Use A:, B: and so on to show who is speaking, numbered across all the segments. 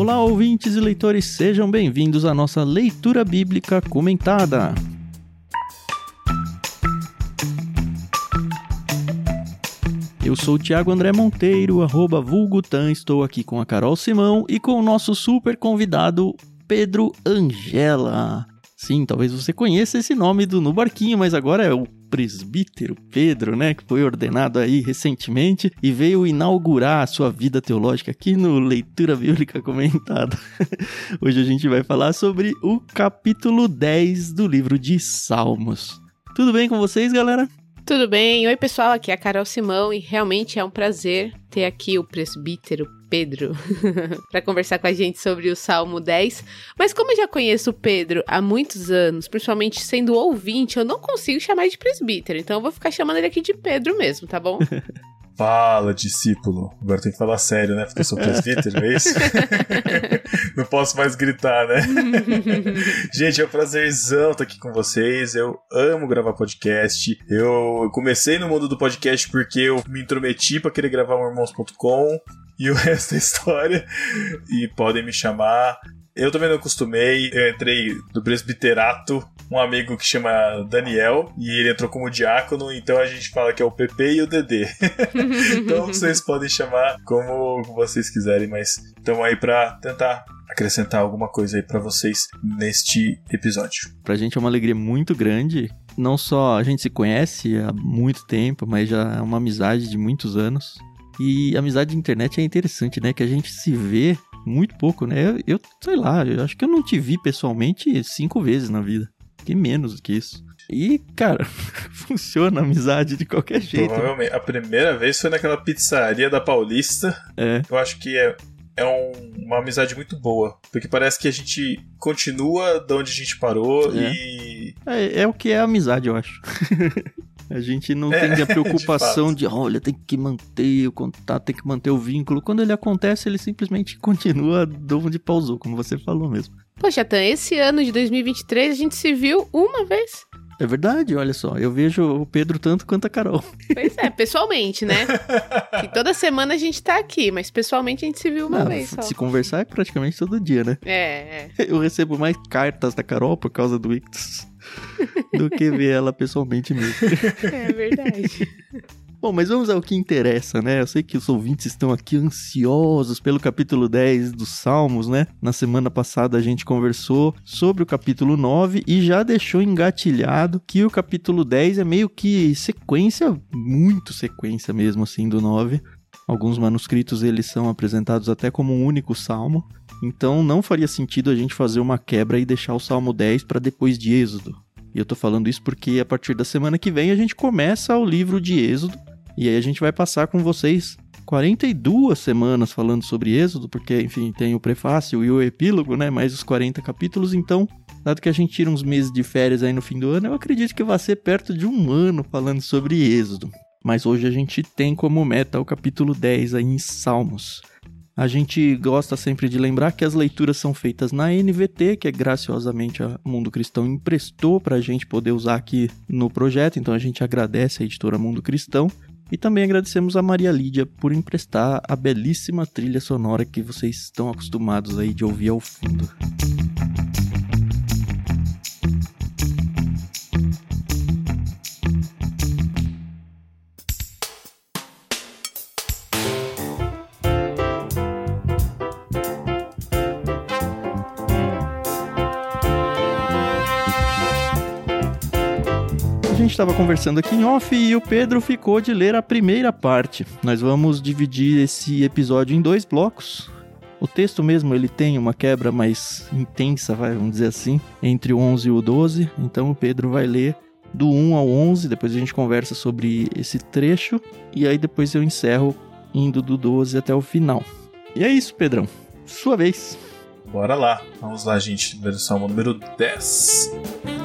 A: Olá, ouvintes e leitores, sejam bem-vindos à nossa leitura bíblica comentada. Eu sou o Thiago André Monteiro, arroba Vulgutan, estou aqui com a Carol Simão e com o nosso super convidado Pedro Angela. Sim, talvez você conheça esse nome do No Barquinho, mas agora é o presbítero Pedro, né, que foi ordenado aí recentemente e veio inaugurar a sua vida teológica aqui no Leitura Bíblica Comentada. Hoje a gente vai falar sobre o capítulo 10 do livro de Salmos. Tudo bem com vocês, galera?
B: Tudo bem? Oi, pessoal, aqui é a Carol Simão e realmente é um prazer ter aqui o presbítero Pedro para conversar com a gente sobre o Salmo 10. Mas como eu já conheço o Pedro há muitos anos, principalmente sendo ouvinte, eu não consigo chamar de presbítero, então eu vou ficar chamando ele aqui de Pedro mesmo, tá bom?
C: Fala, discípulo. Agora tem que falar sério, né? Porque eu sou presbítero, é isso? Não posso mais gritar, né? Gente, é um prazerzão estar aqui com vocês. Eu amo gravar podcast. Eu comecei no mundo do podcast porque eu me intrometi para querer gravar o Irmãos.com e o resto é história. E podem me chamar. Eu também não acostumei, eu entrei do presbiterato, um amigo que chama Daniel, e ele entrou como diácono, então a gente fala que é o PP e o DD. então vocês podem chamar como vocês quiserem, mas estamos aí para tentar acrescentar alguma coisa aí para vocês neste episódio.
A: Pra gente é uma alegria muito grande. Não só a gente se conhece há muito tempo, mas já é uma amizade de muitos anos. E amizade de internet é interessante, né? Que a gente se vê muito pouco, né? Eu, eu, sei lá, eu acho que eu não te vi pessoalmente cinco vezes na vida. Que menos do que isso. E, cara, funciona a amizade de qualquer jeito.
C: Provavelmente. A primeira vez foi naquela pizzaria da Paulista.
A: É.
C: Eu acho que é, é um- uma amizade muito boa. Porque parece que a gente continua de onde a gente parou
A: É.
C: e.
A: É, é o que é amizade, eu acho. a gente não
C: É,
A: tem a
C: de
A: preocupação
C: fato.
A: de, olha, tem que manter o contato, tem que manter o vínculo. Quando ele acontece, ele simplesmente continua de onde pausou, como você falou mesmo.
B: Poxa, Tan, esse ano de 2023 a gente se viu uma vez.
A: É verdade, olha só. Eu vejo o Pedro tanto quanto a Carol.
B: Pois é, pessoalmente, né? Que toda semana a gente tá aqui, mas pessoalmente a gente se viu uma
A: Ah,
B: vez só.
A: se conversar é praticamente todo dia, né?
B: É, é.
A: Eu recebo mais cartas da Carol por causa do Ictus do que ver ela pessoalmente mesmo.
B: É verdade.
A: Bom, mas vamos ao que interessa, né? Eu sei que os ouvintes estão aqui ansiosos pelo capítulo 10 dos Salmos, né? Na semana passada a gente conversou sobre o capítulo 9 e já deixou engatilhado que o capítulo 10 é meio que sequência, muito sequência mesmo assim do 9. Alguns manuscritos eles são apresentados até como um único salmo. Então não faria sentido a gente fazer uma quebra e deixar o Salmo 10 para depois de Êxodo. E eu tô falando isso porque a partir da semana que vem a gente começa o livro de Êxodo. E aí a gente vai passar com vocês 42 semanas falando sobre Êxodo, porque, enfim, tem o prefácio e o epílogo, né? Mais os 40 capítulos. Então, dado que a gente tira uns meses de férias aí no fim do ano, eu acredito que vai ser perto de um ano falando sobre Êxodo. Mas hoje a gente tem como meta o capítulo 10 aí em Salmos. A gente gosta sempre de lembrar que as leituras são feitas na NVT, que é graciosamente a Mundo Cristão emprestou para a gente poder usar aqui no projeto, então a gente agradece a editora Mundo Cristão. E também agradecemos a Maria Lídia por emprestar a belíssima trilha sonora que vocês estão acostumados aí de ouvir ao fundo. Estava conversando aqui em off e o Pedro ficou de ler a primeira parte. Nós vamos dividir esse episódio em dois blocos. O texto mesmo, ele tem uma quebra mais intensa, vai, vamos dizer assim, entre o 11 e o 12. Então o Pedro vai ler do 1 ao 11, depois a gente conversa sobre esse trecho e aí depois eu encerro indo do 12 até o final. E é isso, Pedrão. Sua vez.
C: Bora lá. Vamos lá, gente. Salmo número 10.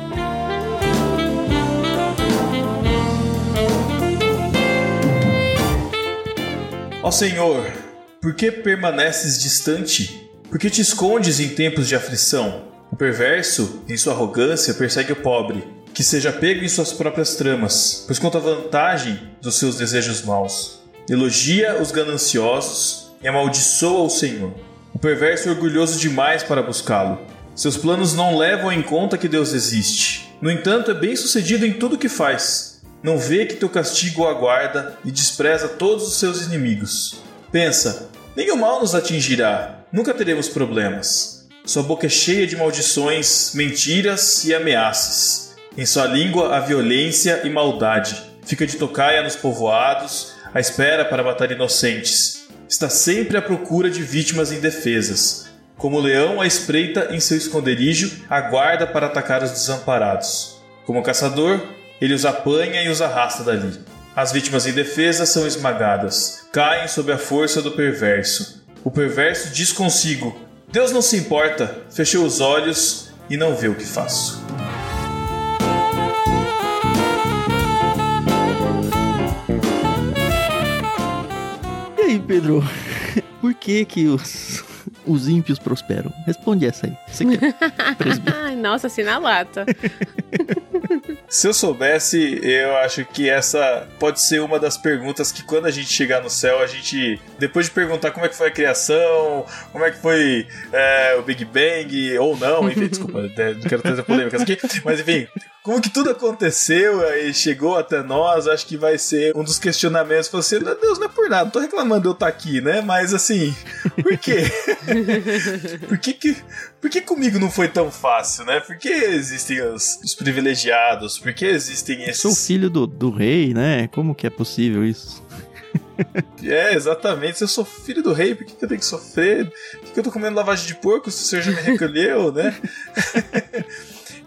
C: Ó Senhor, por que permaneces distante? Por que te escondes em tempos de aflição? O perverso, em sua arrogância, persegue o pobre, que seja pego em suas próprias tramas, pois conta vantagem dos seus desejos maus. Elogia os gananciosos e amaldiçoa o Senhor. O perverso é orgulhoso demais para buscá-lo. Seus planos não levam em conta que Deus existe. No entanto, é bem sucedido em tudo que faz. Não vê que teu castigo o aguarda e despreza todos os seus inimigos. Pensa: nenhum mal nos atingirá, nunca teremos problemas. Sua boca é cheia de maldições, mentiras e ameaças. Em sua língua há violência e maldade. Fica de tocaia nos povoados, à espera para matar inocentes. Está sempre à procura de vítimas indefesas. Como leão à espreita em seu esconderijo, aguarda para atacar os desamparados. Como caçador, ele os apanha e os arrasta dali. As vítimas indefesas são esmagadas, caem sob a força do perverso. O perverso diz consigo: Deus não se importa, fechou os olhos e não vê o que faço.
A: E aí, Pedro? Por que que os, os ímpios prosperam? Responde essa aí. Você que presbítero.
B: Ai, nossa, assim na lata.
C: Se eu soubesse, eu acho que essa pode ser uma das perguntas que quando a gente chegar no céu, a gente, depois de perguntar como é que foi a criação, como é que foi é, o Big Bang, ou não, enfim, desculpa, né, não quero trazer polêmicas aqui, mas enfim, como que tudo aconteceu e chegou até nós, acho que vai ser um dos questionamentos. Você, assim, Deus, não é por nada, não tô reclamando de eu estar aqui, né? Mas assim, por quê? por que que, por que comigo não foi tão fácil, né? Por que existem os, os privilegiados? Por que existem esses...
A: Sou filho do, do rei, né? Como que é possível isso?
C: É, exatamente. Se eu sou filho do rei, por que, que eu tenho que sofrer? Por que, que eu tô comendo lavagem de porco se o senhor já me recolheu, né?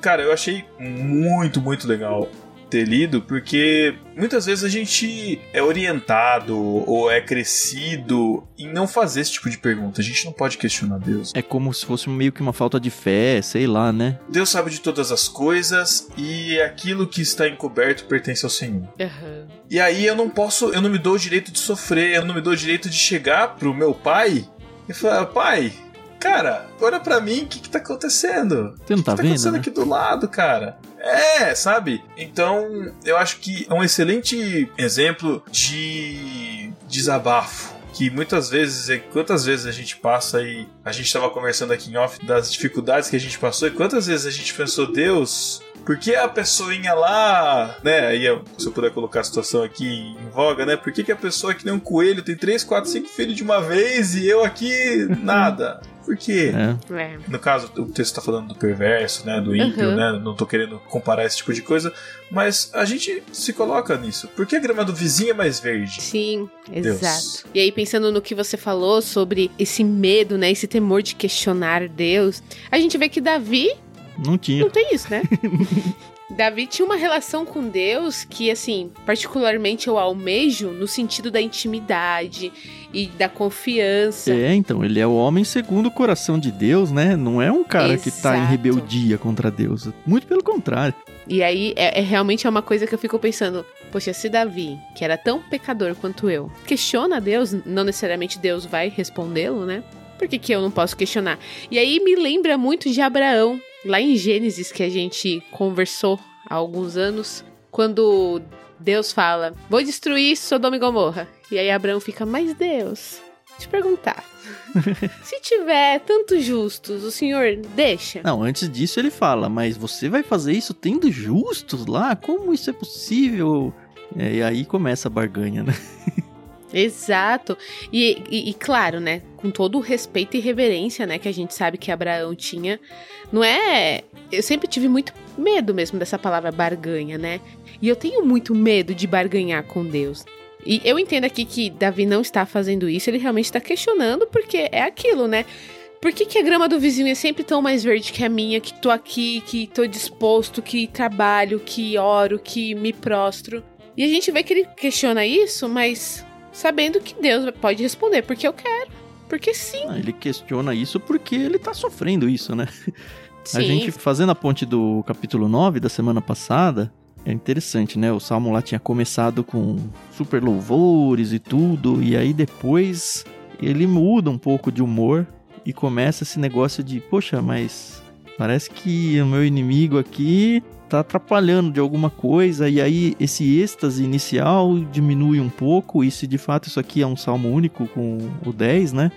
C: Cara, eu achei muito, muito legal ter lido, porque muitas vezes a gente é orientado ou é crescido em não fazer esse tipo de pergunta. A gente não pode questionar Deus.
A: É como se fosse meio que uma falta de fé, sei lá, né?
C: Deus sabe de todas as coisas e aquilo que está encoberto pertence ao Senhor.
B: Uhum.
C: E aí eu não posso, eu não me dou o direito de sofrer, eu não me dou o direito de chegar pro meu pai e falar, pai, cara, olha para mim, o que que tá acontecendo?
A: Você não tá,
C: o que, que tá
A: vendo?
C: acontecendo
A: né?
C: aqui do lado, cara? É, sabe? Então, eu acho que é um excelente exemplo de desabafo. Que muitas vezes, quantas vezes a gente passa e a gente estava conversando aqui em off das dificuldades que a gente passou e quantas vezes a gente pensou, Deus, por que a pessoinha lá, né? Aí, eu- se eu puder colocar a situação aqui em voga, né? Por que, que a pessoa que nem um coelho tem 3, 4, 5 filhos de uma vez e eu aqui nada? Por quê?
A: É.
B: É.
C: No caso, o texto tá falando do perverso, né? Do ímpio,
B: Uhum.
C: né? Não tô querendo comparar esse tipo de coisa, mas a gente se coloca nisso. Por que a grama do vizinho é mais verde?
B: Sim,
C: Deus.
B: exato. E aí, pensando no que você falou sobre esse medo, né? Esse temor de questionar Deus, a gente vê que Davi
A: Não tinha.
B: não tem isso, né? Davi tinha uma relação com Deus que, assim, particularmente eu almejo no sentido da intimidade e da confiança.
A: É, então, ele é o homem segundo o coração de Deus, né? Não é um cara que tá em
B: Exato.
A: rebeldia contra Deus. Muito pelo contrário.
B: E aí, é, é realmente é uma coisa que eu fico pensando, poxa, se Davi, que era tão pecador quanto eu, questiona Deus, não necessariamente Deus vai respondê-lo, né? Por que, que eu não posso questionar? E aí me lembra muito de Abraão, lá em Gênesis, que a gente conversou há alguns anos, quando Deus fala, vou destruir Sodoma e Gomorra. E aí Abraão fica, mas Deus, te perguntar, se tiver tantos justos, o senhor deixa?
A: Não, antes disso ele fala, mas você vai fazer isso tendo justos lá? Como isso é possível? É, e aí começa a barganha, né?
B: Exato. E, e- e claro, né? Com todo o respeito e reverência, né? Que a gente sabe que Abraão tinha. Não é. Eu sempre tive muito medo mesmo dessa palavra barganha, né? E eu tenho muito medo de barganhar com Deus. E eu entendo aqui que Davi não está fazendo isso, ele realmente está questionando, porque é aquilo, né? Por que, que a grama do vizinho é sempre tão mais verde que a minha, que tô aqui, que tô disposto, que trabalho, que oro, que me prostro? E a gente vê que ele questiona isso, mas sabendo que Deus pode responder, porque eu quero. Porque sim.
A: Ah, Ele questiona isso porque ele tá sofrendo isso, né?
B: sim.
A: A gente fazendo a ponte do capítulo 9 da semana passada, é interessante, né? O salmo lá tinha começado com super louvores e tudo, e aí depois ele muda um pouco de humor e começa esse negócio de, poxa, mas parece que o meu inimigo aqui tá atrapalhando de alguma coisa, e aí esse êxtase inicial diminui um pouco, e se de fato isso aqui é um salmo único com o 10, né?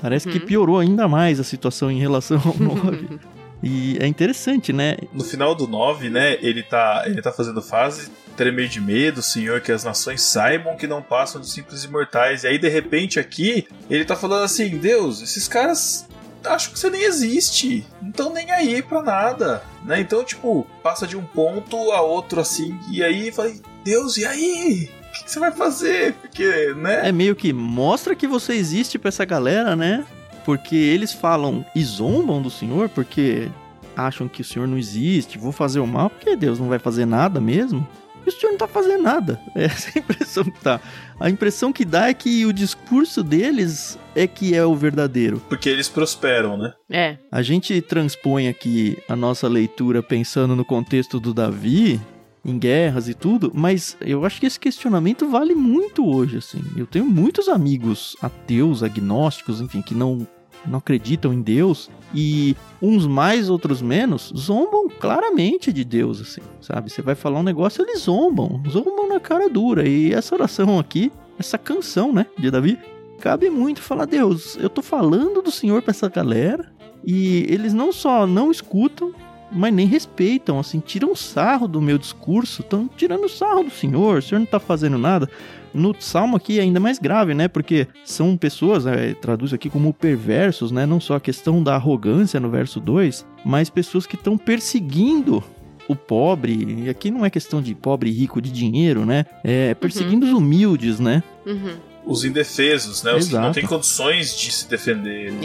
A: Parece que
B: Uhum.
A: piorou ainda mais a situação em relação ao 9. e é interessante, né?
C: No final do 9, né, ele tá, ele tá fazendo fase tremer de medo, Senhor, que as nações saibam que não passam de simples imortais. E aí, de repente, aqui, ele tá falando assim: Deus, esses caras acham que você nem existe, não estão nem aí pra nada, né? Então, tipo, passa de um ponto a outro assim, e aí falei: Deus, e aí? O que que você vai fazer? Porque, né?
A: É meio que mostra que você existe pra essa galera, né? Porque eles falam e zombam do Senhor, porque acham que o Senhor não existe, vou fazer o mal, porque Deus não vai fazer nada mesmo. E o Senhor não tá fazendo nada. É essa a impressão que tá. A impressão que dá é que o discurso deles é que é o verdadeiro.
C: Porque eles prosperam, né?
B: É.
A: A gente transpõe aqui a nossa leitura pensando no contexto do Davi, em guerras e tudo, mas eu acho que esse questionamento vale muito hoje, assim. Eu tenho muitos amigos ateus, agnósticos, enfim, que não, não acreditam em Deus, e uns mais, outros menos, zombam claramente de Deus, assim, sabe? Você vai falar um negócio, eles zombam, zombam na cara dura, e essa oração aqui, essa canção, né, de Davi, cabe muito falar, Deus, eu tô falando do Senhor pra essa galera, e eles não só não escutam, mas nem respeitam, assim, tiram sarro do meu discurso, estão tirando sarro do Senhor, o Senhor não tá fazendo nada. No Salmo aqui é ainda mais grave, né? Porque são pessoas, é, traduz aqui como perversos, né? Não só a questão da arrogância no verso 2, mas pessoas que estão perseguindo o pobre, e aqui não é questão de pobre e rico de dinheiro, né? É perseguindo os humildes, né?
B: Uhum.
C: Os indefesos, né? Os que não
A: Exato.
C: têm condições de se defender. né?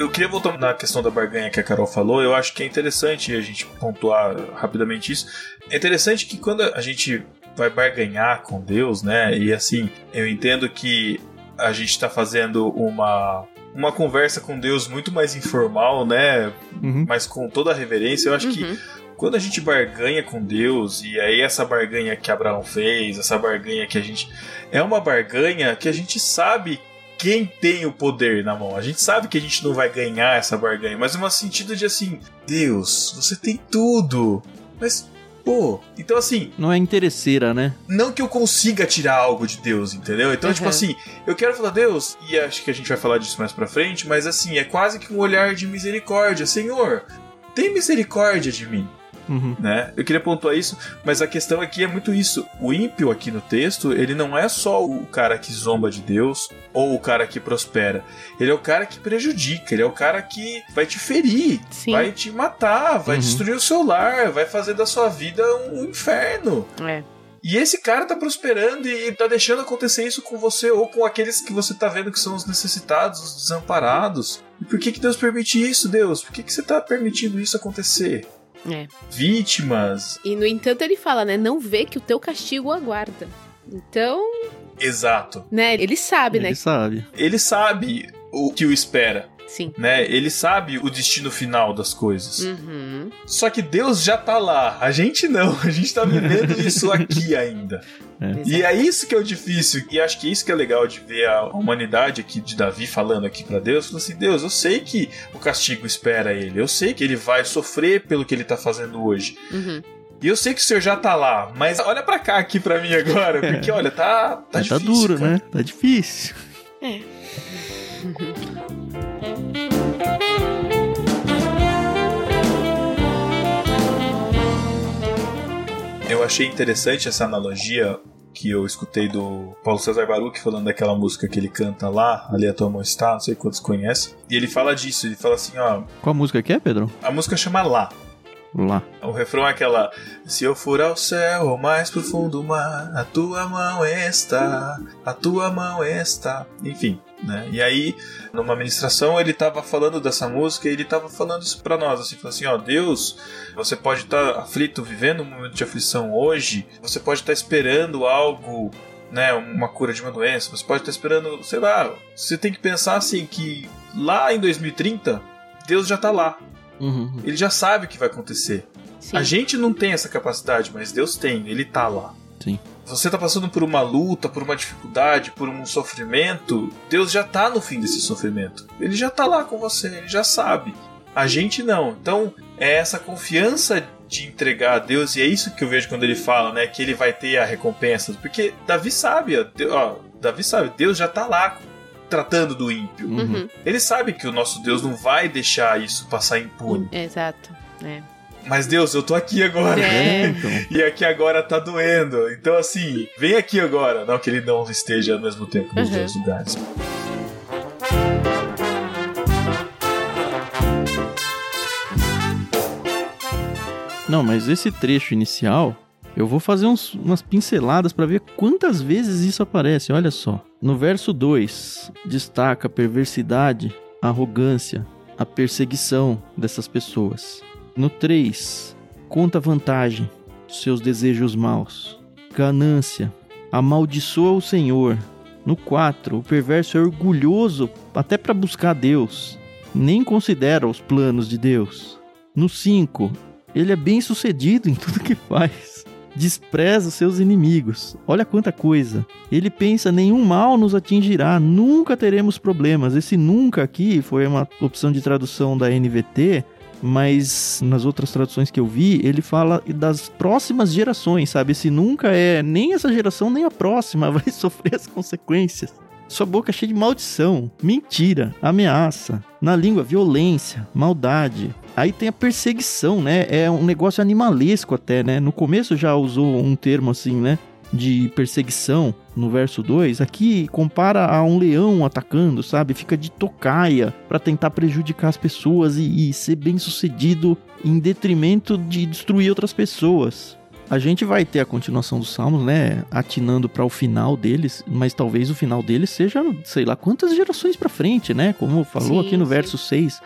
C: Eu queria voltar na questão da barganha que a Carol falou. Eu acho que é interessante a gente pontuar rapidamente isso. É interessante que quando a gente vai barganhar com Deus, né? E assim, eu entendo que a gente está fazendo uma uma conversa com Deus muito mais informal, né?
A: Uhum.
C: Mas com toda a reverência. Eu acho que
B: Uhum.
C: quando a gente barganha com Deus, e aí essa barganha que Abraão fez, essa barganha que a gente. É uma barganha que a gente sabe quem tem o poder na mão. A gente sabe que a gente não vai ganhar essa barganha, mas no sentido de assim: Deus, você tem tudo. Mas, pô, então assim,
A: Não é interesseira, né?
C: não que eu consiga tirar algo de Deus, entendeu? Então,
B: Uhum.
C: tipo assim, eu quero falar, Deus, e acho que a gente vai falar disso mais pra frente, mas assim, é quase que um olhar de misericórdia. Senhor, tem misericórdia de mim
A: Uhum.
C: né? Eu queria pontuar isso, mas a questão aqui é muito isso. O ímpio aqui no texto, ele não é só o cara que zomba de Deus ou o cara que prospera. Ele é o cara que prejudica, ele é o cara que vai te ferir,
B: Sim.
C: vai te matar, vai
A: Uhum.
C: destruir o seu lar, vai fazer da sua vida um inferno.
B: É.
C: E esse cara tá prosperando e tá deixando acontecer isso com você ou com aqueles que você tá vendo que são os necessitados, os desamparados. E por que, que Deus permite isso, Deus? Por que, que você tá permitindo isso acontecer?
B: É.
C: Vítimas,
B: E no entanto ele fala, né? Não vê que o teu castigo aguarda. Então,
C: Exato.
B: né? Ele sabe,
A: Ele
B: né?
A: sabe.
C: Ele sabe o que o espera,
B: Sim.
C: né? Ele sabe o destino final das coisas.
B: Uhum.
C: Só que Deus já tá lá. A gente não. A gente tá vivendo isso aqui ainda. E é isso que é o difícil. E acho que isso que é legal de ver a humanidade aqui de Davi falando aqui pra Deus. Falando assim: Deus, eu sei que o castigo espera ele. Eu sei que ele vai sofrer pelo que ele tá fazendo hoje.
B: Uhum.
C: E eu sei que o senhor já tá lá. Mas olha pra cá aqui pra mim agora. Porque olha, tá, tá
A: tá
C: difícil.
A: duro,
C: cara.
A: né? Tá difícil.
B: É.
C: Eu achei interessante essa analogia que eu escutei do Paulo César Baruch falando daquela música que ele canta lá, Ali a tua mão está, não sei quantos conhecem. E ele fala disso, ele fala assim, ó,
A: Qual música que é, Pedro?
C: a música chama Lá.
A: Lá.
C: O refrão é aquela: Se eu for ao céu, ao mais profundo mar, a tua mão está, a tua mão está. Enfim, né? E aí, numa ministração, ele tava falando dessa música e ele tava falando isso pra nós, assim, falando assim: Ó, Deus, você pode estar aflito, vivendo um momento de aflição hoje, você pode estar esperando algo. Né, uma cura de uma doença, você pode estar esperando, sei lá, você tem que pensar assim que lá em 2030, Deus já tá lá,
A: Uhum.
C: ele já sabe o que vai acontecer.
B: Sim.
C: A gente não tem essa capacidade, mas Deus tem, ele tá lá.
A: Sim.
C: Você tá passando por uma luta, por uma dificuldade, por um sofrimento, Deus já tá no fim desse sofrimento. Ele já tá lá com você, ele já sabe. A gente não. Então, é essa confiança de entregar a Deus, e é isso que eu vejo quando ele fala, né? Que ele vai ter a recompensa. Porque Davi sabe, ó, Davi sabe, Deus já tá lá tratando do ímpio.
B: Uhum.
C: Ele sabe que o nosso Deus não vai deixar isso passar impune.
B: Exato. É.
C: Mas Deus, eu tô aqui agora.
B: É.
A: então.
C: E aqui agora tá doendo. Então, assim, vem aqui agora. Não que ele não esteja ao mesmo tempo nos
B: Uhum.
C: dois lugares.
A: Não, mas esse trecho inicial, eu vou fazer uns- umas pinceladas para ver quantas vezes isso aparece. Olha só. No verso 2, destaca a perversidade, a arrogância, a perseguição dessas pessoas. No 3, conta vantagem, seus desejos maus, ganância, amaldiçoa o Senhor. No 4, o perverso é orgulhoso até para buscar Deus, nem considera os planos de Deus. No 5, ele é bem sucedido em tudo que faz. Despreza os seus inimigos. Olha quanta coisa. Ele pensa: nenhum mal nos atingirá, nunca teremos problemas. Esse nunca aqui foi uma opção de tradução da NVT, mas nas outras traduções que eu vi, ele fala das próximas gerações, sabe? Esse nunca é nem essa geração nem a próxima vai sofrer as consequências. Sua boca é cheia de maldição, mentira, ameaça. Na língua, violência, maldade. Aí tem a perseguição, né? É um negócio animalesco até, né? No começo já usou um termo assim, né? De perseguição no verso 2. Aqui compara a um leão atacando, sabe? Fica de tocaia para tentar prejudicar as pessoas e, e ser bem sucedido em detrimento de destruir outras pessoas. A gente vai ter a continuação dos Salmos, né? Atinando para o final deles, mas talvez o final deles seja, sei lá, quantas gerações para frente, né? Como falou
B: Sim,
A: aqui no
B: sim.
A: verso 6.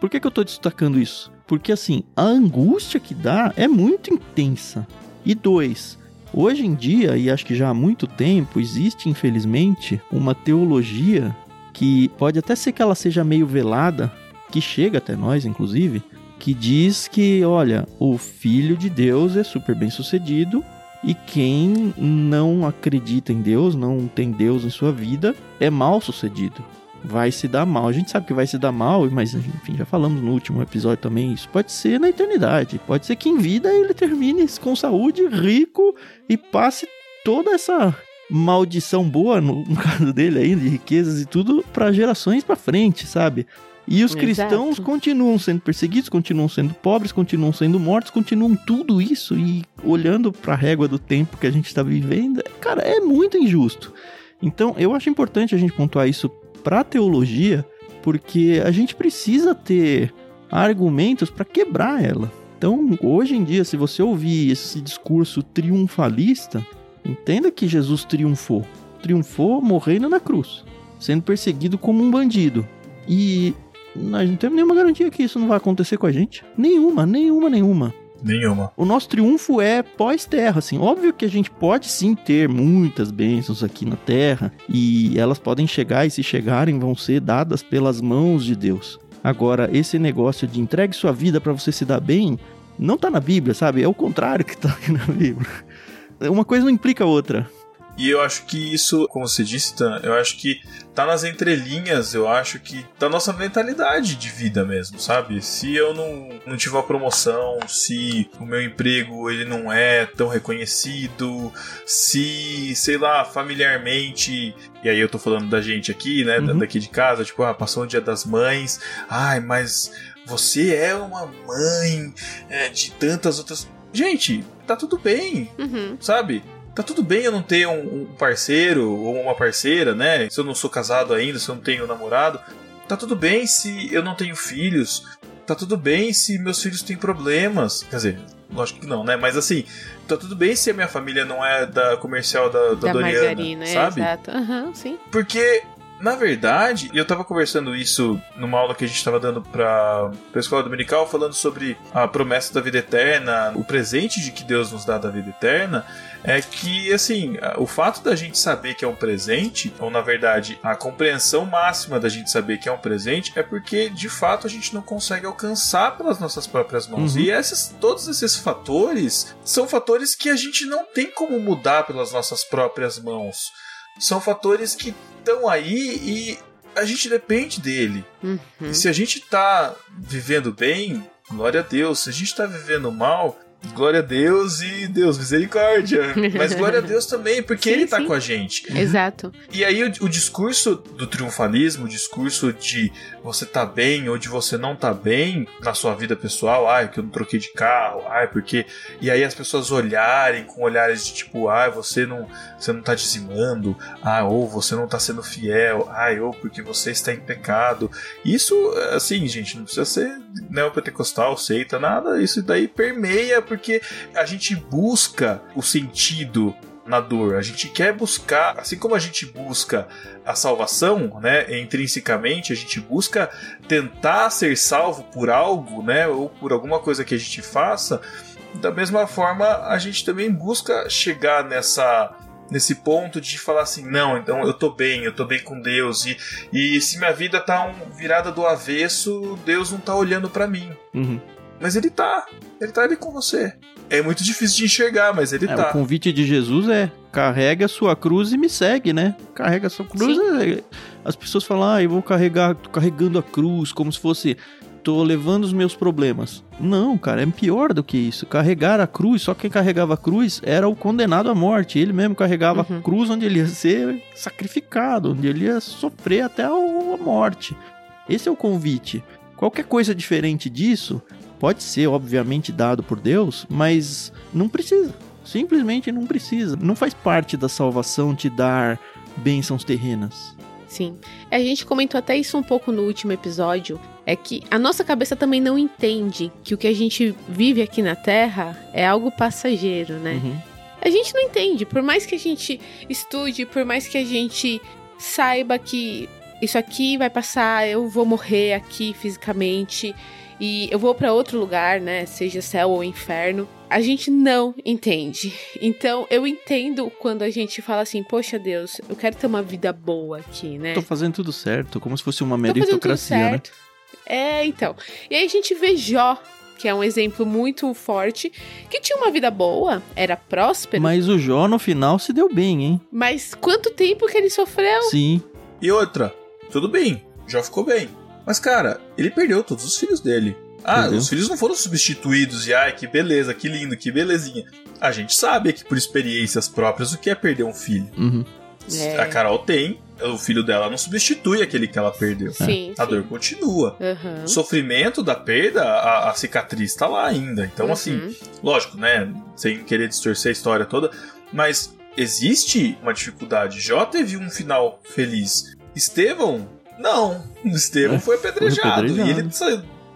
A: Por que, que eu tô destacando isso? Porque assim, a angústia que dá é muito intensa. E dois, hoje em dia, e acho que já há muito tempo, existe infelizmente uma teologia que pode até ser que ela seja meio velada, que chega até nós, inclusive, que diz que, olha, o filho de Deus é super bem sucedido e quem não acredita em Deus, não tem Deus em sua vida, é mal sucedido. Vai se dar mal. A gente sabe que vai se dar mal, mas enfim, já falamos no último episódio também. Isso pode ser na eternidade. Pode ser que em vida ele termine com saúde, rico e passe toda essa maldição boa, no, no caso dele aí, de riquezas e tudo, para gerações para frente, sabe? E os
B: Exato.
A: cristãos continuam sendo perseguidos, continuam sendo pobres, continuam sendo mortos, continuam tudo isso e olhando para a régua do tempo que a gente está vivendo, cara, é muito injusto. Então, eu acho importante a gente pontuar isso para teologia, porque a gente precisa ter argumentos para quebrar ela. Então, hoje em dia, se você ouvir esse discurso triunfalista, entenda que Jesus triunfou. Triunfou morrendo na cruz, sendo perseguido como um bandido. E nós não temos nenhuma garantia que isso não vai acontecer com a gente. Nenhuma, nenhuma, nenhuma.
C: Nenhuma.
A: O nosso triunfo é pós-terra, assim. Óbvio que a gente pode sim ter muitas bênçãos aqui na terra e elas podem chegar e se chegarem vão ser dadas pelas mãos de Deus. Agora, esse negócio de entregue sua vida para você se dar bem, não tá na Bíblia, sabe? É o contrário que tá aqui na Bíblia. Uma coisa não implica a outra.
C: E eu acho que isso, como você disse, Tan, eu acho que tá nas entrelinhas, eu acho que da nossa mentalidade de vida mesmo, sabe? Se eu não, não tiver uma promoção, se o meu emprego ele não é tão reconhecido, se, sei lá, familiarmente, e aí eu tô falando da gente aqui, né,
A: Uhum.
C: daqui de casa, tipo, ah, passou o dia das mães, ai, mas você é uma mãe é, de tantas outras. Gente, tá tudo bem,
B: Uhum.
C: sabe? Tá tudo bem eu não ter um, um parceiro ou uma parceira, né? Se eu não sou casado ainda, se eu não tenho namorado. Tá tudo bem se eu não tenho filhos. Tá tudo bem se meus filhos têm problemas. Quer dizer, lógico que não, né? Mas assim, tá tudo bem se a minha família não é da comercial da, da,
B: Da
C: Doriana,
B: margarina, é,
C: sabe?
B: exato. Aham, sim.
C: Porque, na verdade, eu tava conversando isso numa aula que a gente tava dando pra, pra escola dominical, falando sobre a promessa da vida eterna, o presente de que Deus nos dá da vida eterna, é que, assim, o fato da gente saber que é um presente, ou na verdade, a compreensão máxima da gente saber que é um presente, é porque, de fato, a gente não consegue alcançar pelas nossas próprias mãos.
A: Uhum.
C: E esses, todos esses fatores são fatores que a gente não tem como mudar pelas nossas próprias mãos. São fatores que estão aí e a gente depende dele.
B: Uhum.
C: E se a gente tá vivendo bem, glória a Deus. Se a gente tá vivendo mal, glória a Deus e Deus, misericórdia. Mas glória a Deus também, porque
B: Sim,
C: Ele tá
B: sim.
C: com a gente.
B: Exato.
C: E aí o, o discurso do triunfalismo, o discurso de você tá bem ou de você não tá bem na sua vida pessoal, ai, que eu não troquei de carro, ai, porque. E aí as pessoas olharem com olhares de tipo, ai, você não, você não tá dizimando, ah, ou você não tá sendo fiel, ai, ou porque você está em pecado. Isso, assim, gente, não precisa ser neopentecostal, seita, nada, isso daí permeia porque a gente busca o sentido na dor. A gente quer buscar, assim como a gente busca a salvação, né, intrinsecamente, a gente busca tentar ser salvo por algo, né, ou por alguma coisa que a gente faça. Da mesma forma, a gente também busca chegar nessa nesse ponto de falar assim, não, então eu tô bem, eu tô bem com Deus e, e se minha vida tá um, virada do avesso, Deus não tá olhando para mim.
A: Uhum.
C: Mas ele tá, ele tá ali com você. É muito difícil de enxergar, mas ele
A: É,
C: tá.
A: O convite de Jesus é carrega a sua cruz e me segue, né? Carrega a sua cruz. é- As pessoas falam, ah, eu vou carregar, tô carregando a cruz, como se fosse, tô levando os meus problemas. Não, cara, é pior do que isso. Carregar a cruz, só quem carregava a cruz era o condenado à morte. Ele mesmo carregava
B: Uhum.
A: a cruz onde ele ia ser sacrificado, onde ele ia sofrer até a morte. Esse é o convite. Qualquer coisa diferente disso pode ser, obviamente, dado por Deus, mas não precisa. Simplesmente não precisa. Não faz parte da salvação te dar bênçãos terrenas.
B: Sim. A gente comentou até isso um pouco no último episódio. É que a nossa cabeça também não entende que o que a gente vive aqui na Terra é algo passageiro, né?
A: Uhum.
B: A gente não entende. Por mais que a gente estude, por mais que a gente saiba que isso aqui vai passar, eu vou morrer aqui fisicamente e eu vou pra outro lugar, né? Seja céu ou inferno. A gente não entende. Então eu entendo quando a gente fala assim: Poxa Deus, eu quero ter uma vida boa aqui, né?
A: Tô fazendo tudo certo, como se fosse uma
B: Tô fazendo tudo
A: meritocracia, né?
B: certo. É, então. E aí a gente vê Jó, que é um exemplo muito forte, que tinha uma vida boa, era próspero, mas,
A: Mas o Jó no final se deu bem, hein?
B: quanto tempo que ele sofreu?
A: Sim.
C: E outra, tudo bem, já ficou bem. Mas, cara, ele perdeu todos os filhos dele. Ah,
A: Perdeu.
C: os filhos não foram substituídos e ai, que beleza, que lindo, que belezinha. A gente sabe que por experiências próprias o que é perder um filho.
A: Uhum.
B: É.
C: A Carol tem, o filho dela não substitui aquele que ela perdeu.
B: Sim.
C: A
B: sim.
C: dor continua.
B: Aham.
C: O sofrimento da perda, a, a cicatriz tá lá ainda. Então, assim,
B: Uhum.
C: lógico, né? Sem querer distorcer a história toda, mas existe uma dificuldade. Jó teve um final feliz. Estevão, não. Estevão
A: É,
C: foi apedrejado.
A: apedrejado.
C: E ele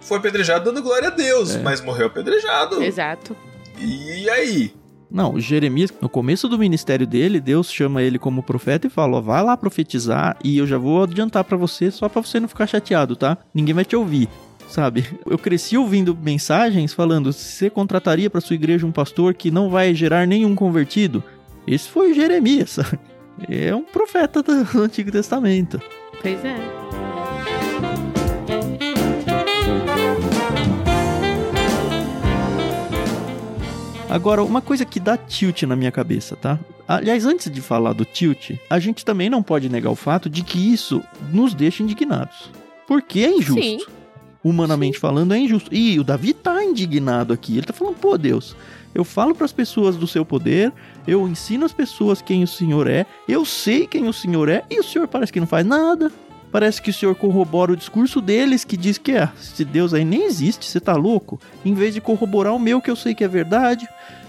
C: foi apedrejado dando glória a Deus,
A: É.
C: mas morreu apedrejado.
B: Exato.
C: E aí?
A: Não, o Jeremias, no começo do ministério dele, Deus chama ele como profeta e fala: ó, vai lá profetizar e eu já vou adiantar pra você, só pra você não ficar chateado, tá? Ninguém vai te ouvir. Sabe? Eu cresci ouvindo mensagens falando: você contrataria pra sua igreja um pastor que não vai gerar nenhum convertido? Esse foi Jeremias, sabe? É um profeta do Antigo Testamento.
B: Pois é.
A: Agora, uma coisa que dá tilt na minha cabeça, tá? Aliás, antes de falar do tilt, a gente também não pode negar o fato de que isso nos deixa indignados. Porque é injusto.
B: Sim.
A: Humanamente falando, é injusto. E o Davi tá indignado aqui. Ele tá falando, pô, Deus, eu falo pras pessoas do seu poder, eu ensino as pessoas quem o Senhor é, eu sei quem o Senhor é, e o Senhor parece que não faz nada. Parece que o Senhor corrobora o discurso deles que diz que ah, esse Deus aí nem existe, você tá louco? Em vez de corroborar o meu que eu sei que é verdade.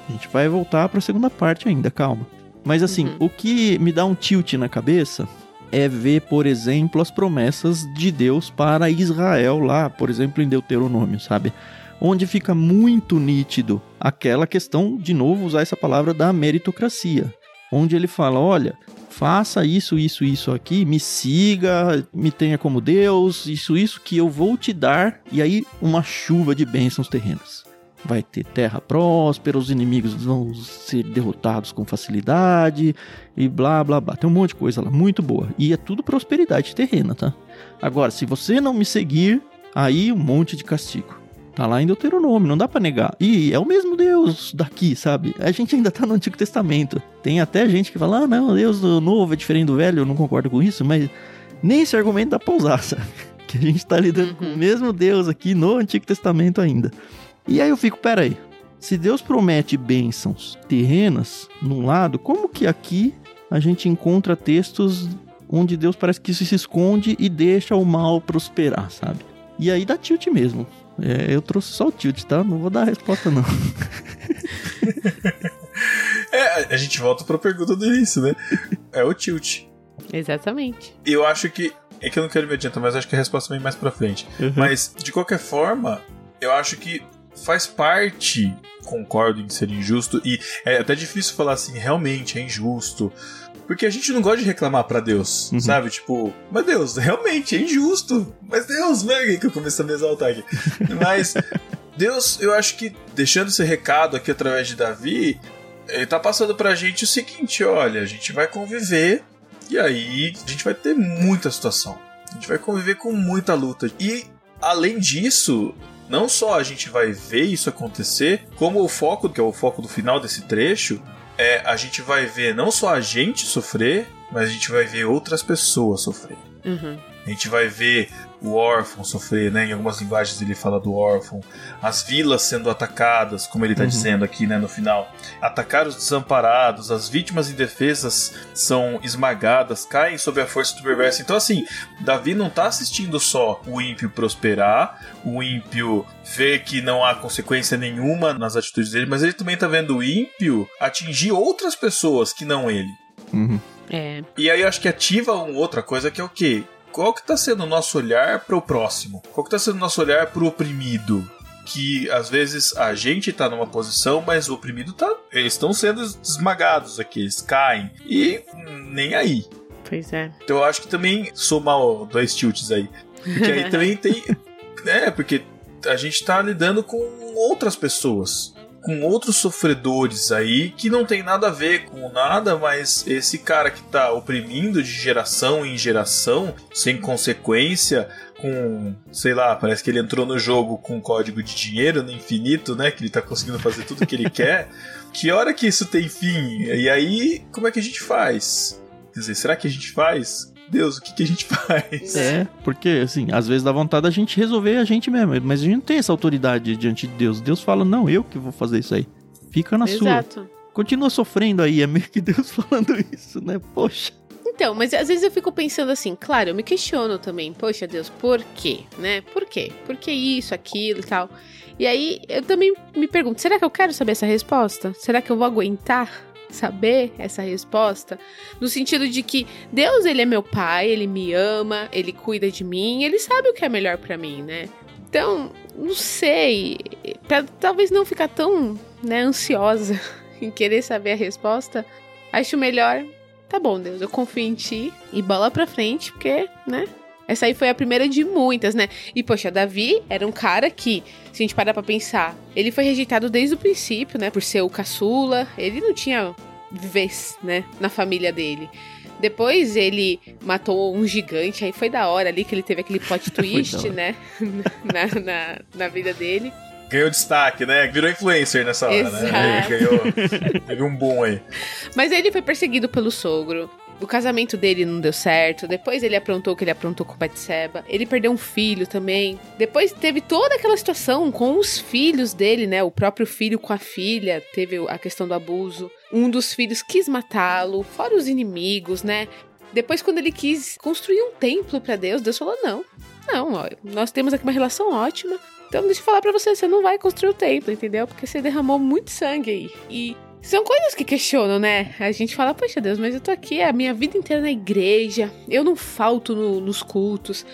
A: A gente vai voltar pra segunda parte ainda, calma. Mas assim,
B: Uhum.
A: o que me dá um tilt na cabeça é ver, por exemplo, as promessas de Deus para Israel lá, por exemplo, em Deuteronômio, sabe? Onde fica muito nítido aquela questão, de novo, usar essa palavra da meritocracia. Onde ele fala: olha, faça isso, isso, isso aqui, me siga, me tenha como Deus, isso, isso que eu vou te dar, e aí uma chuva de bênçãos terrenas. Vai ter terra próspera, os inimigos vão ser derrotados com facilidade e blá blá blá. Tem um monte de coisa lá, muito boa. E é tudo prosperidade terrena, tá? Agora, se você não me seguir, aí um monte de castigo. Tá lá em Deuteronômio, não dá pra negar. E é o mesmo Deus daqui, sabe? A gente ainda tá no Antigo Testamento. Tem até gente que fala, ah, não, Deus do novo é diferente do velho, eu não concordo com isso, mas nem esse argumento dá pra usar, sabe? Que a gente tá lidando com o mesmo Deus aqui no Antigo Testamento ainda. E aí eu fico, peraí, Se Deus promete bênçãos terrenas num lado, como que aqui a gente encontra textos onde Deus parece que se esconde e deixa o mal prosperar, sabe? E aí dá tilt mesmo. É, eu trouxe só o tilt, tá? Não vou dar a resposta, não.
C: é, a gente volta pra pergunta do início, né? É o tilt.
B: Exatamente.
C: Eu acho que. É que eu não quero me adiantar, mas acho que a resposta vem mais pra frente.
A: Uhum.
C: Mas, de qualquer forma, eu acho que faz parte. Concordo em ser injusto. E é até difícil falar assim, realmente é injusto. Porque a gente não gosta de reclamar para Deus,
A: Uhum.
C: sabe? Tipo, mas Deus, realmente é injusto. Mas Deus, né? Que eu começo a me exaltar aqui. Mas Deus, eu acho que deixando esse recado aqui através de Davi, ele tá passando pra gente o seguinte: olha, a gente vai conviver e aí a gente vai ter muita situação. A gente vai conviver com muita luta. E além disso, não só a gente vai ver isso acontecer, como o foco, que é o foco do final desse trecho, é a gente vai ver não só a gente sofrer, mas a gente vai ver outras pessoas sofrer.
B: Uhum.
C: A gente vai ver o órfão sofrer, né? Em algumas linguagens ele fala do órfão. As vilas sendo atacadas, como ele está
A: Uhum.
C: dizendo aqui, né, no final. Atacar os desamparados, as vítimas indefesas são esmagadas, caem sob a força do perverso. Então, assim, Davi não está assistindo só o ímpio prosperar, o ímpio ver que não há consequência nenhuma nas atitudes dele, mas ele também está vendo o ímpio atingir outras pessoas que não ele.
A: Uhum.
B: É.
C: E aí eu acho que ativa uma outra coisa que é o quê? Qual que tá sendo o nosso olhar para o próximo? Qual que tá sendo o nosso olhar para o oprimido? Que às vezes a gente tá numa posição, mas o oprimido tá. Eles estão sendo esmagados aqui, eles caem. E nem aí.
B: Pois é.
C: Então eu acho que também somar o- dois tilts aí. Porque aí também tem. É, porque a gente tá lidando com outras pessoas. Com outros sofredores aí que não tem nada a ver com nada, mas esse cara que tá oprimindo de geração em geração, sem consequência, com, sei lá, parece que ele entrou no jogo com um código de dinheiro no infinito, né? Que ele tá conseguindo fazer tudo que ele quer. Que hora que isso tem fim? E aí, como é que a gente faz? Quer dizer, será que a gente faz? Deus, o que, que a gente faz?
A: É, porque, assim, às vezes dá vontade da gente resolver a gente mesmo, mas a gente não tem essa autoridade diante de Deus. Deus fala, não, eu que vou fazer isso aí. Fica na sua.
B: Exato.
A: Continua sofrendo aí, é meio que Deus falando isso, né? Poxa.
B: Então, mas às vezes eu fico pensando assim, claro, eu me questiono também, poxa Deus, por quê, né? Por quê? Por que isso, aquilo e tal? E aí eu também me pergunto, será que eu quero saber essa resposta? Será que eu vou aguentar saber essa resposta? No sentido de que Deus, ele é meu pai, ele me ama, ele cuida de mim, ele sabe o que é melhor pra mim, né? Então, não sei, pra talvez não ficar tão, né, ansiosa em querer saber a resposta, acho melhor tá bom, Deus, eu confio em ti e bola pra frente, porque, né? Essa aí foi a primeira de muitas, né? E, poxa, Davi era um cara que, se a gente parar pra pensar, ele foi rejeitado desde o princípio, né? Por ser o caçula. Ele não tinha vez, né? Na família dele. Depois ele matou um gigante, aí foi da hora ali que ele teve aquele plot twist, né? na, na, na vida dele.
C: Ganhou destaque, né? Virou influencer nessa hora, né?
B: Exato.
C: Ganhou. Teve um boom aí.
B: Mas ele foi perseguido pelo sogro. O casamento dele não deu certo. Depois ele aprontou o que ele aprontou com Batseba. Ele perdeu um filho também. Depois teve toda aquela situação com os filhos dele, né? O próprio filho com a filha. Teve a questão do abuso. Um dos filhos quis matá-lo. Fora os inimigos, né? Depois, quando ele quis construir um templo pra Deus, Deus falou: não. Não, ó, nós temos aqui uma relação ótima. Então, deixa eu falar pra você: você não vai construir o templo, entendeu? Porque você derramou muito sangue aí. E são coisas que questionam, né? A gente fala, poxa Deus, mas eu tô aqui a minha vida inteira na igreja, eu não falto no- nos cultos.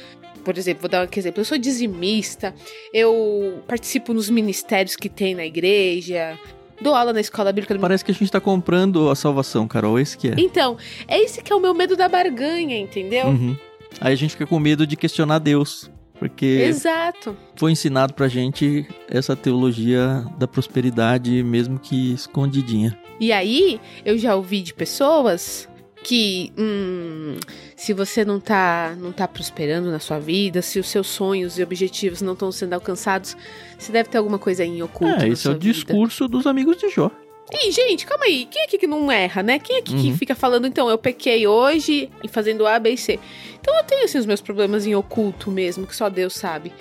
B: Por exemplo, vou dar um exemplo, eu sou dizimista, eu participo nos ministérios que tem na igreja, dou aula na escola bíblica.
A: Parece que a gente tá comprando a salvação, Carol, esse que é.
B: Então, é esse que é o meu medo da barganha, entendeu?
A: Uhum. Aí a gente fica com medo de questionar Deus. Porque
B: Exato.
A: foi ensinado pra gente essa teologia da prosperidade, mesmo que escondidinha.
B: E aí, eu já ouvi de pessoas que, hum, se você não tá, não tá prosperando na sua vida, se os seus sonhos e objetivos não estão sendo alcançados, você deve ter alguma coisa em oculto.
A: É, esse é o
B: vida.
A: discurso dos amigos de Jó.
B: Ih, gente, calma aí. Quem é aqui que não erra, né? Quem é aqui que
A: Uhum.
B: fica falando, então, eu pequei hoje e fazendo A, B e C? Então eu tenho, assim, os meus problemas em oculto mesmo, que só Deus sabe.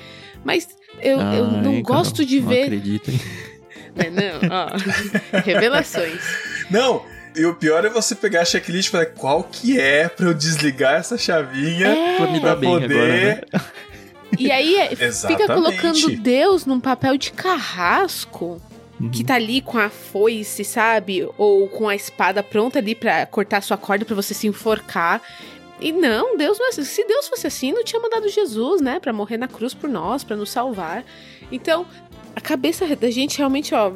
B: Mas eu, eu
A: Ai,
B: não gosto de
A: não
B: ver
A: acredito, hein?
B: É, não, ó. Revelações.
C: Não, e o pior é você pegar a checklist e falar qual que é pra eu desligar essa chavinha
B: É.
A: Pra me dar bem
C: poder.
A: agora, né?
B: E aí é, fica colocando Deus num papel de carrasco.
A: Uhum.
B: Que tá ali com a foice, sabe? Ou com a espada pronta ali pra cortar sua corda pra você se enforcar. E não, Deus não é assim. Se Deus fosse assim, não tinha mandado Jesus, né? Pra morrer na cruz por nós, pra nos salvar. Então, a cabeça da gente realmente, ó,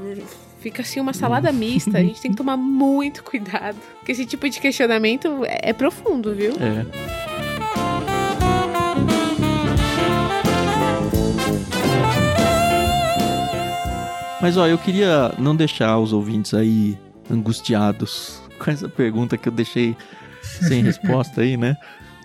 B: fica assim uma salada mista. A gente tem que tomar muito cuidado. Porque esse tipo de questionamento é, é profundo, viu?
A: É. Mas ó, eu queria não deixar os ouvintes aí angustiados com essa pergunta que eu deixei sem resposta aí, né?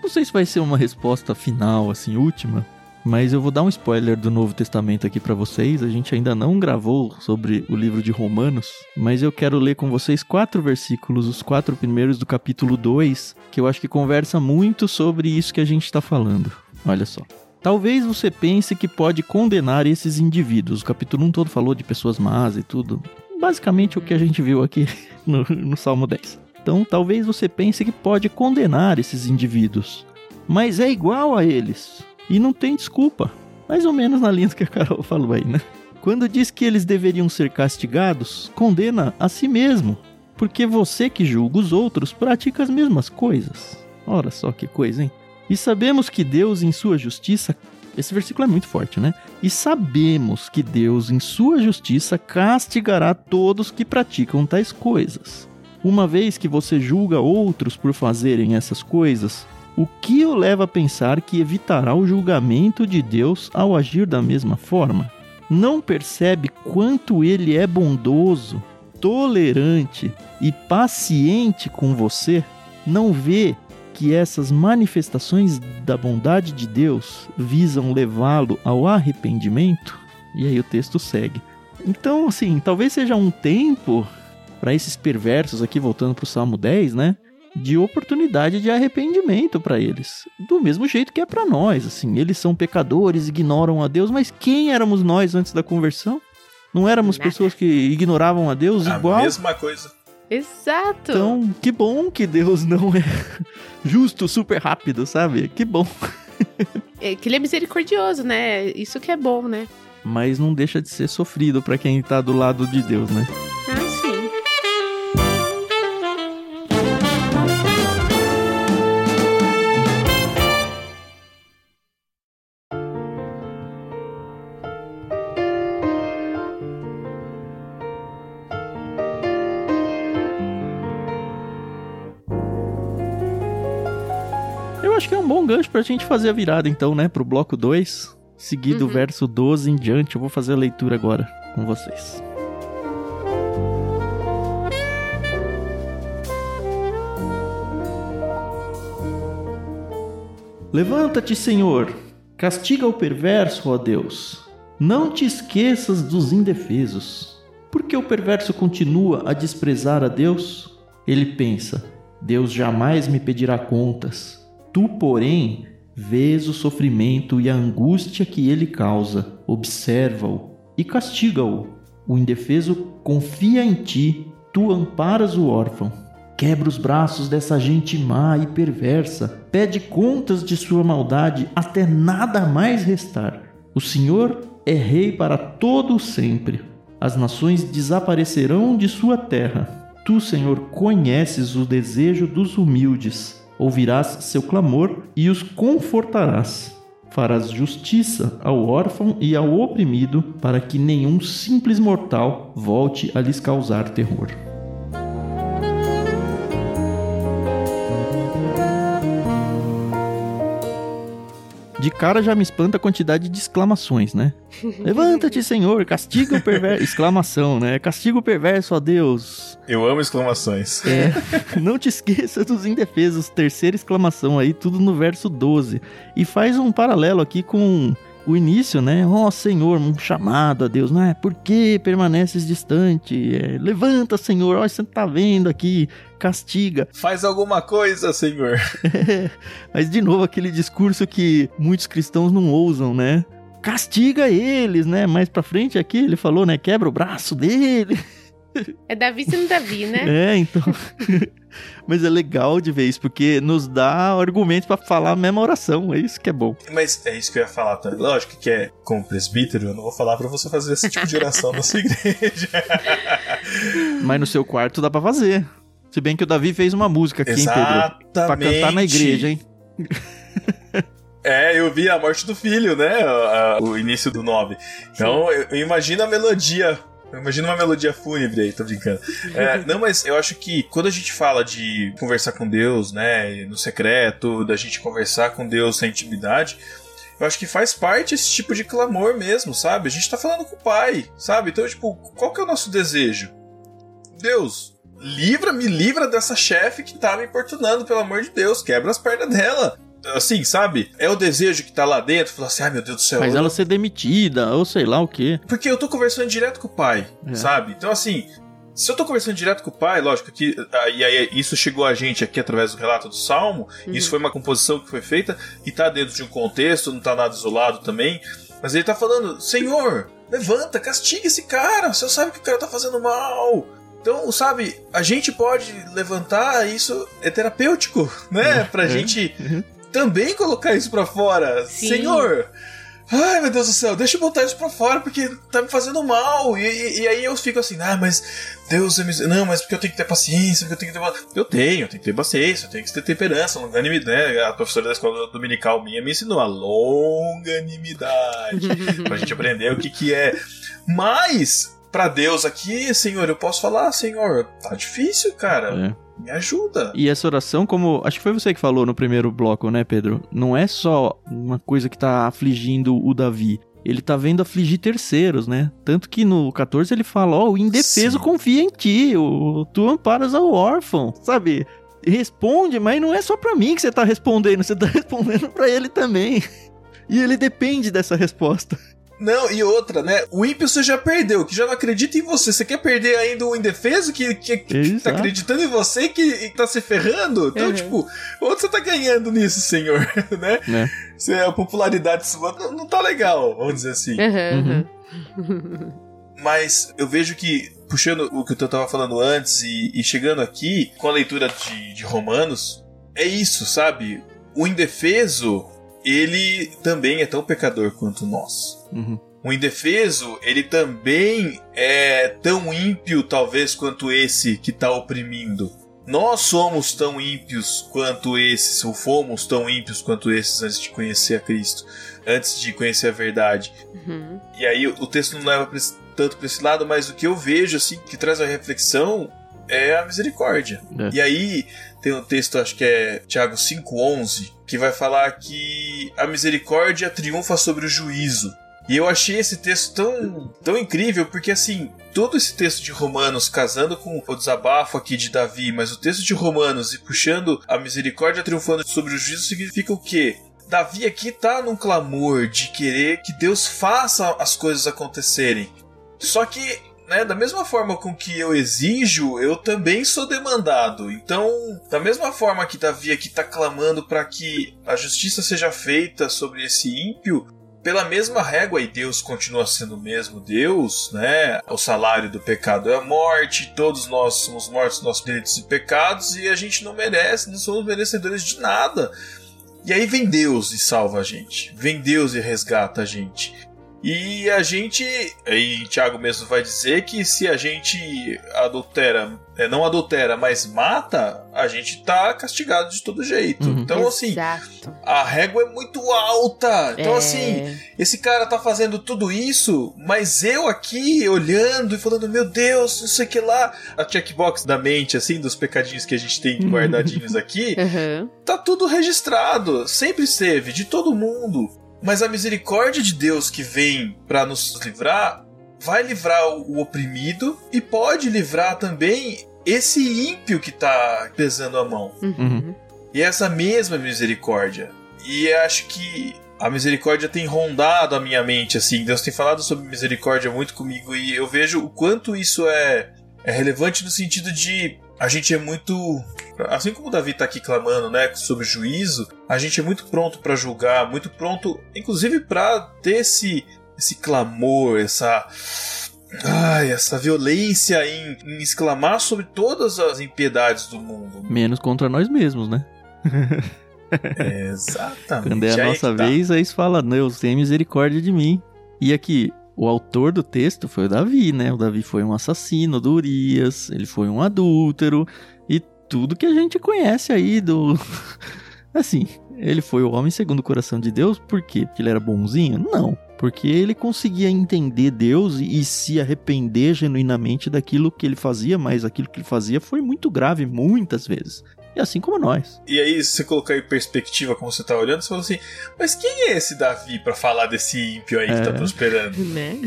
A: Não sei se vai ser uma resposta final, assim, última, mas eu vou dar um spoiler do Novo Testamento aqui pra vocês. A gente ainda não gravou sobre o livro de Romanos, mas eu quero ler com vocês quatro versículos, os quatro primeiros do capítulo 2, que eu acho que conversa muito sobre isso que a gente tá falando. Olha só. Talvez você pense que pode condenar esses indivíduos. O capítulo 1 todo falou de pessoas más e tudo. Basicamente o que a gente viu aqui no, no Salmo 10. Então talvez você pense que pode condenar esses indivíduos. Mas é igual a eles. E não tem desculpa. Mais ou menos na linha que a Carol falou aí, né? Quando diz que eles deveriam ser castigados, condena a si mesmo. Porque você que julga os outros pratica as mesmas coisas. Ora só que coisa, hein? E sabemos que Deus, em sua justiça. Esse versículo é muito forte, né? E sabemos que Deus, em sua justiça, castigará todos que praticam tais coisas. Uma vez que você julga outros por fazerem essas coisas, o que o leva a pensar que evitará o julgamento de Deus ao agir da mesma forma? Não percebe quanto ele é bondoso, tolerante e paciente com você? Não vê que essas manifestações da bondade de Deus visam levá-lo ao arrependimento? E aí o texto segue. Então, assim, talvez seja um tempo para esses perversos aqui, voltando para o Salmo 10, né? De oportunidade de arrependimento para eles. Do mesmo jeito que é para nós, assim. Eles são pecadores, ignoram a Deus, mas quem éramos nós antes da conversão? Não éramos
B: Nada.
A: pessoas que ignoravam a Deus
C: A
A: igual?
C: mesma coisa.
B: Exato.
A: Então, que bom que Deus não é justo, super rápido, sabe? Que bom.
B: É que ele é misericordioso, né? Isso que é bom, né?
A: Mas não deixa de ser sofrido para quem tá do lado de Deus, né? Pra gente fazer a virada, então, né? Pro bloco 2. Seguido o
B: Uhum.
A: verso 12 em diante. Eu vou fazer a leitura agora com vocês. Levanta-te, Senhor, castiga o perverso, ó Deus. Não te esqueças dos indefesos. Porque o perverso continua a desprezar a Deus? Ele pensa: Deus jamais me pedirá contas. Tu, porém, vês o sofrimento e a angústia que ele causa, observa-o e castiga-o. O indefeso confia em ti, tu amparas o órfão. Quebra os braços dessa gente má e perversa, pede contas de sua maldade até nada mais restar. O Senhor é rei para todo o sempre. As nações desaparecerão de sua terra. Tu, Senhor, conheces o desejo dos humildes. Ouvirás seu clamor e os confortarás. Farás justiça ao órfão e ao oprimido, para que nenhum simples mortal volte a lhes causar terror. De cara já me espanta a quantidade de exclamações, né? Levanta-te, Senhor, castiga o perverso. Exclamação, né? Castiga o perverso, ó Deus.
C: Eu amo exclamações.
A: É, não te esqueça dos indefesos, terceira exclamação aí, tudo no verso 12. E faz um paralelo aqui com o início, né? Ó Senhor, um chamado a Deus, não é? Por que permaneces distante? É, Levanta, Senhor, ó, você tá vendo aqui, castiga.
C: Faz alguma coisa, Senhor.
A: Mas de novo aquele discurso que muitos cristãos não ousam, né? castiga eles, né? Mais pra frente aqui ele falou, né? Quebra o braço dele.
B: É Davi sendo Davi, né?
A: É, então. Mas é legal de ver isso, porque nos dá argumentos para falar a mesma oração. É isso que é bom.
C: Mas é isso que eu ia falar também. Lógico que é como presbítero, eu não vou falar para você fazer esse tipo de oração na sua igreja.
A: Mas no seu quarto dá para fazer. Se bem que o Davi fez uma música aqui,
C: Exatamente.
A: hein, Pedro? Pra cantar na igreja, hein?
C: É, eu vi a morte do filho, né? O início do 9. Então, eu, eu imagino a melodia Imagina uma melodia fúnebre aí, tô brincando. É, não, mas eu acho que quando a gente fala de conversar com Deus, né, no secreto, da gente conversar com Deus na intimidade, eu acho que faz parte esse tipo de clamor mesmo, sabe? A gente tá falando com o Pai, sabe? Então, tipo, qual que é o nosso desejo? Deus, livra, me livra dessa chefe que tá me importunando, pelo amor de Deus, quebra as pernas dela assim, sabe? É o desejo que tá lá dentro, falar assim, ai meu Deus do céu.
A: Faz ela ser demitida, ou sei lá o quê.
C: Porque eu tô conversando direto com o pai, é. sabe? Então, assim, se eu tô conversando direto com o pai, lógico que ah, e aí isso chegou a gente aqui através do relato do Salmo, uhum. isso foi uma composição que foi feita e tá dentro de um contexto, não tá nada isolado também, mas ele tá falando, Senhor, levanta, castiga esse cara, você sabe que o cara tá fazendo mal. Então, sabe, a gente pode levantar isso é terapêutico, né? Uhum. Pra gente uhum também colocar isso pra fora. Sim. Senhor, Ai, meu Deus do céu, deixa eu botar isso pra fora porque tá me fazendo mal. E, e, e aí eu fico assim, ah, mas Deus é mis... Não, mas porque eu tenho que ter paciência, porque eu tenho que ter. Eu tenho, eu tenho que ter paciência, eu tenho que ter temperança, longanimidade. Né? A professora da escola dominical minha me ensinou a longanimidade. pra gente aprender o que, que é. Mas, para Deus aqui, Senhor, eu posso falar, Senhor, tá difícil, cara. É. Me ajuda.
A: E essa oração, como acho que foi você que falou no primeiro bloco, né, Pedro? Não é só uma coisa que tá afligindo o Davi. Ele tá vendo afligir terceiros, né? Tanto que no 14 ele fala: Ó, oh, o indefeso Sim. confia em ti, o, tu amparas ao órfão, sabe? Responde, mas não é só pra mim que você tá respondendo, você tá respondendo para ele também. E ele depende dessa resposta.
C: Não, e outra, né? O ímpio você já perdeu, que já não acredita em você. Você quer perder ainda o indefeso que, que, que tá acreditando em você e que tá se ferrando? Então, uhum. tipo, onde você tá ganhando nisso, senhor? né? É. Se a popularidade sua não, não tá legal, vamos dizer assim.
B: Uhum.
C: uhum. Mas eu vejo que, puxando o que eu tava falando antes e, e chegando aqui, com a leitura de, de Romanos, é isso, sabe? O indefeso ele também é tão pecador quanto nós.
A: Uhum.
C: O indefeso, ele também é tão ímpio, talvez, quanto esse que está oprimindo. Nós somos tão ímpios quanto esses, ou fomos tão ímpios quanto esses antes de conhecer a Cristo, antes de conhecer a verdade.
B: Uhum.
C: E aí o texto não leva tanto para esse lado, mas o que eu vejo, assim, que traz a reflexão é a misericórdia. É. E aí tem um texto, acho que é Tiago 5,11, que vai falar que a misericórdia triunfa sobre o juízo. E eu achei esse texto tão, tão incrível, porque assim, todo esse texto de Romanos, casando com o desabafo aqui de Davi, mas o texto de Romanos e puxando a misericórdia triunfando sobre o juízo, significa o quê? Davi aqui tá num clamor de querer que Deus faça as coisas acontecerem. Só que né, da mesma forma com que eu exijo, eu também sou demandado. Então, da mesma forma que Davi aqui está clamando para que a justiça seja feita sobre esse ímpio, pela mesma régua, e Deus continua sendo o mesmo Deus, né? O salário do pecado é a morte, todos nós somos mortos nos nossos delitos e pecados, e a gente não merece, não somos merecedores de nada. E aí vem Deus e salva a gente, vem Deus e resgata a gente. E a gente, aí Tiago mesmo vai dizer que se a gente adultera, é, não adultera, mas mata, a gente tá castigado de todo jeito. Uhum. Então, assim,
B: Exato.
C: a régua é muito alta. Então, é. assim, esse cara tá fazendo tudo isso, mas eu aqui olhando e falando, meu Deus, não sei o que lá. A checkbox da mente, assim, dos pecadinhos que a gente tem guardadinhos aqui,
B: uhum.
C: tá tudo registrado. Sempre esteve, de todo mundo. Mas a misericórdia de Deus que vem para nos livrar vai livrar o oprimido e pode livrar também esse ímpio que tá pesando a mão.
A: Uhum.
C: E essa mesma misericórdia. E acho que a misericórdia tem rondado a minha mente, assim. Deus tem falado sobre misericórdia muito comigo e eu vejo o quanto isso é, é relevante no sentido de a gente é muito. Assim como o Davi está aqui clamando, né, sobre juízo, a gente é muito pronto para julgar, muito pronto, inclusive para ter esse, esse clamor, essa. Ai, essa violência em, em exclamar sobre todas as impiedades do mundo.
A: Menos contra nós mesmos, né?
C: Exatamente.
A: Quando é a
C: Aí
A: nossa
C: tá.
A: vez, aí se fala, Deus, tem misericórdia de mim. E aqui, o autor do texto foi o Davi, né? O Davi foi um assassino do Urias, ele foi um adúltero, e tudo que a gente conhece aí do. assim, ele foi o homem segundo o coração de Deus, por quê? Porque ele era bonzinho? Não. Porque ele conseguia entender Deus e, e se arrepender genuinamente daquilo que ele fazia, mas aquilo que ele fazia foi muito grave muitas vezes. E assim como nós.
C: E aí, se você colocar em perspectiva como você tá olhando, você fala assim: Mas quem é esse Davi pra falar desse ímpio aí que tá
A: É.
C: prosperando?
B: Né?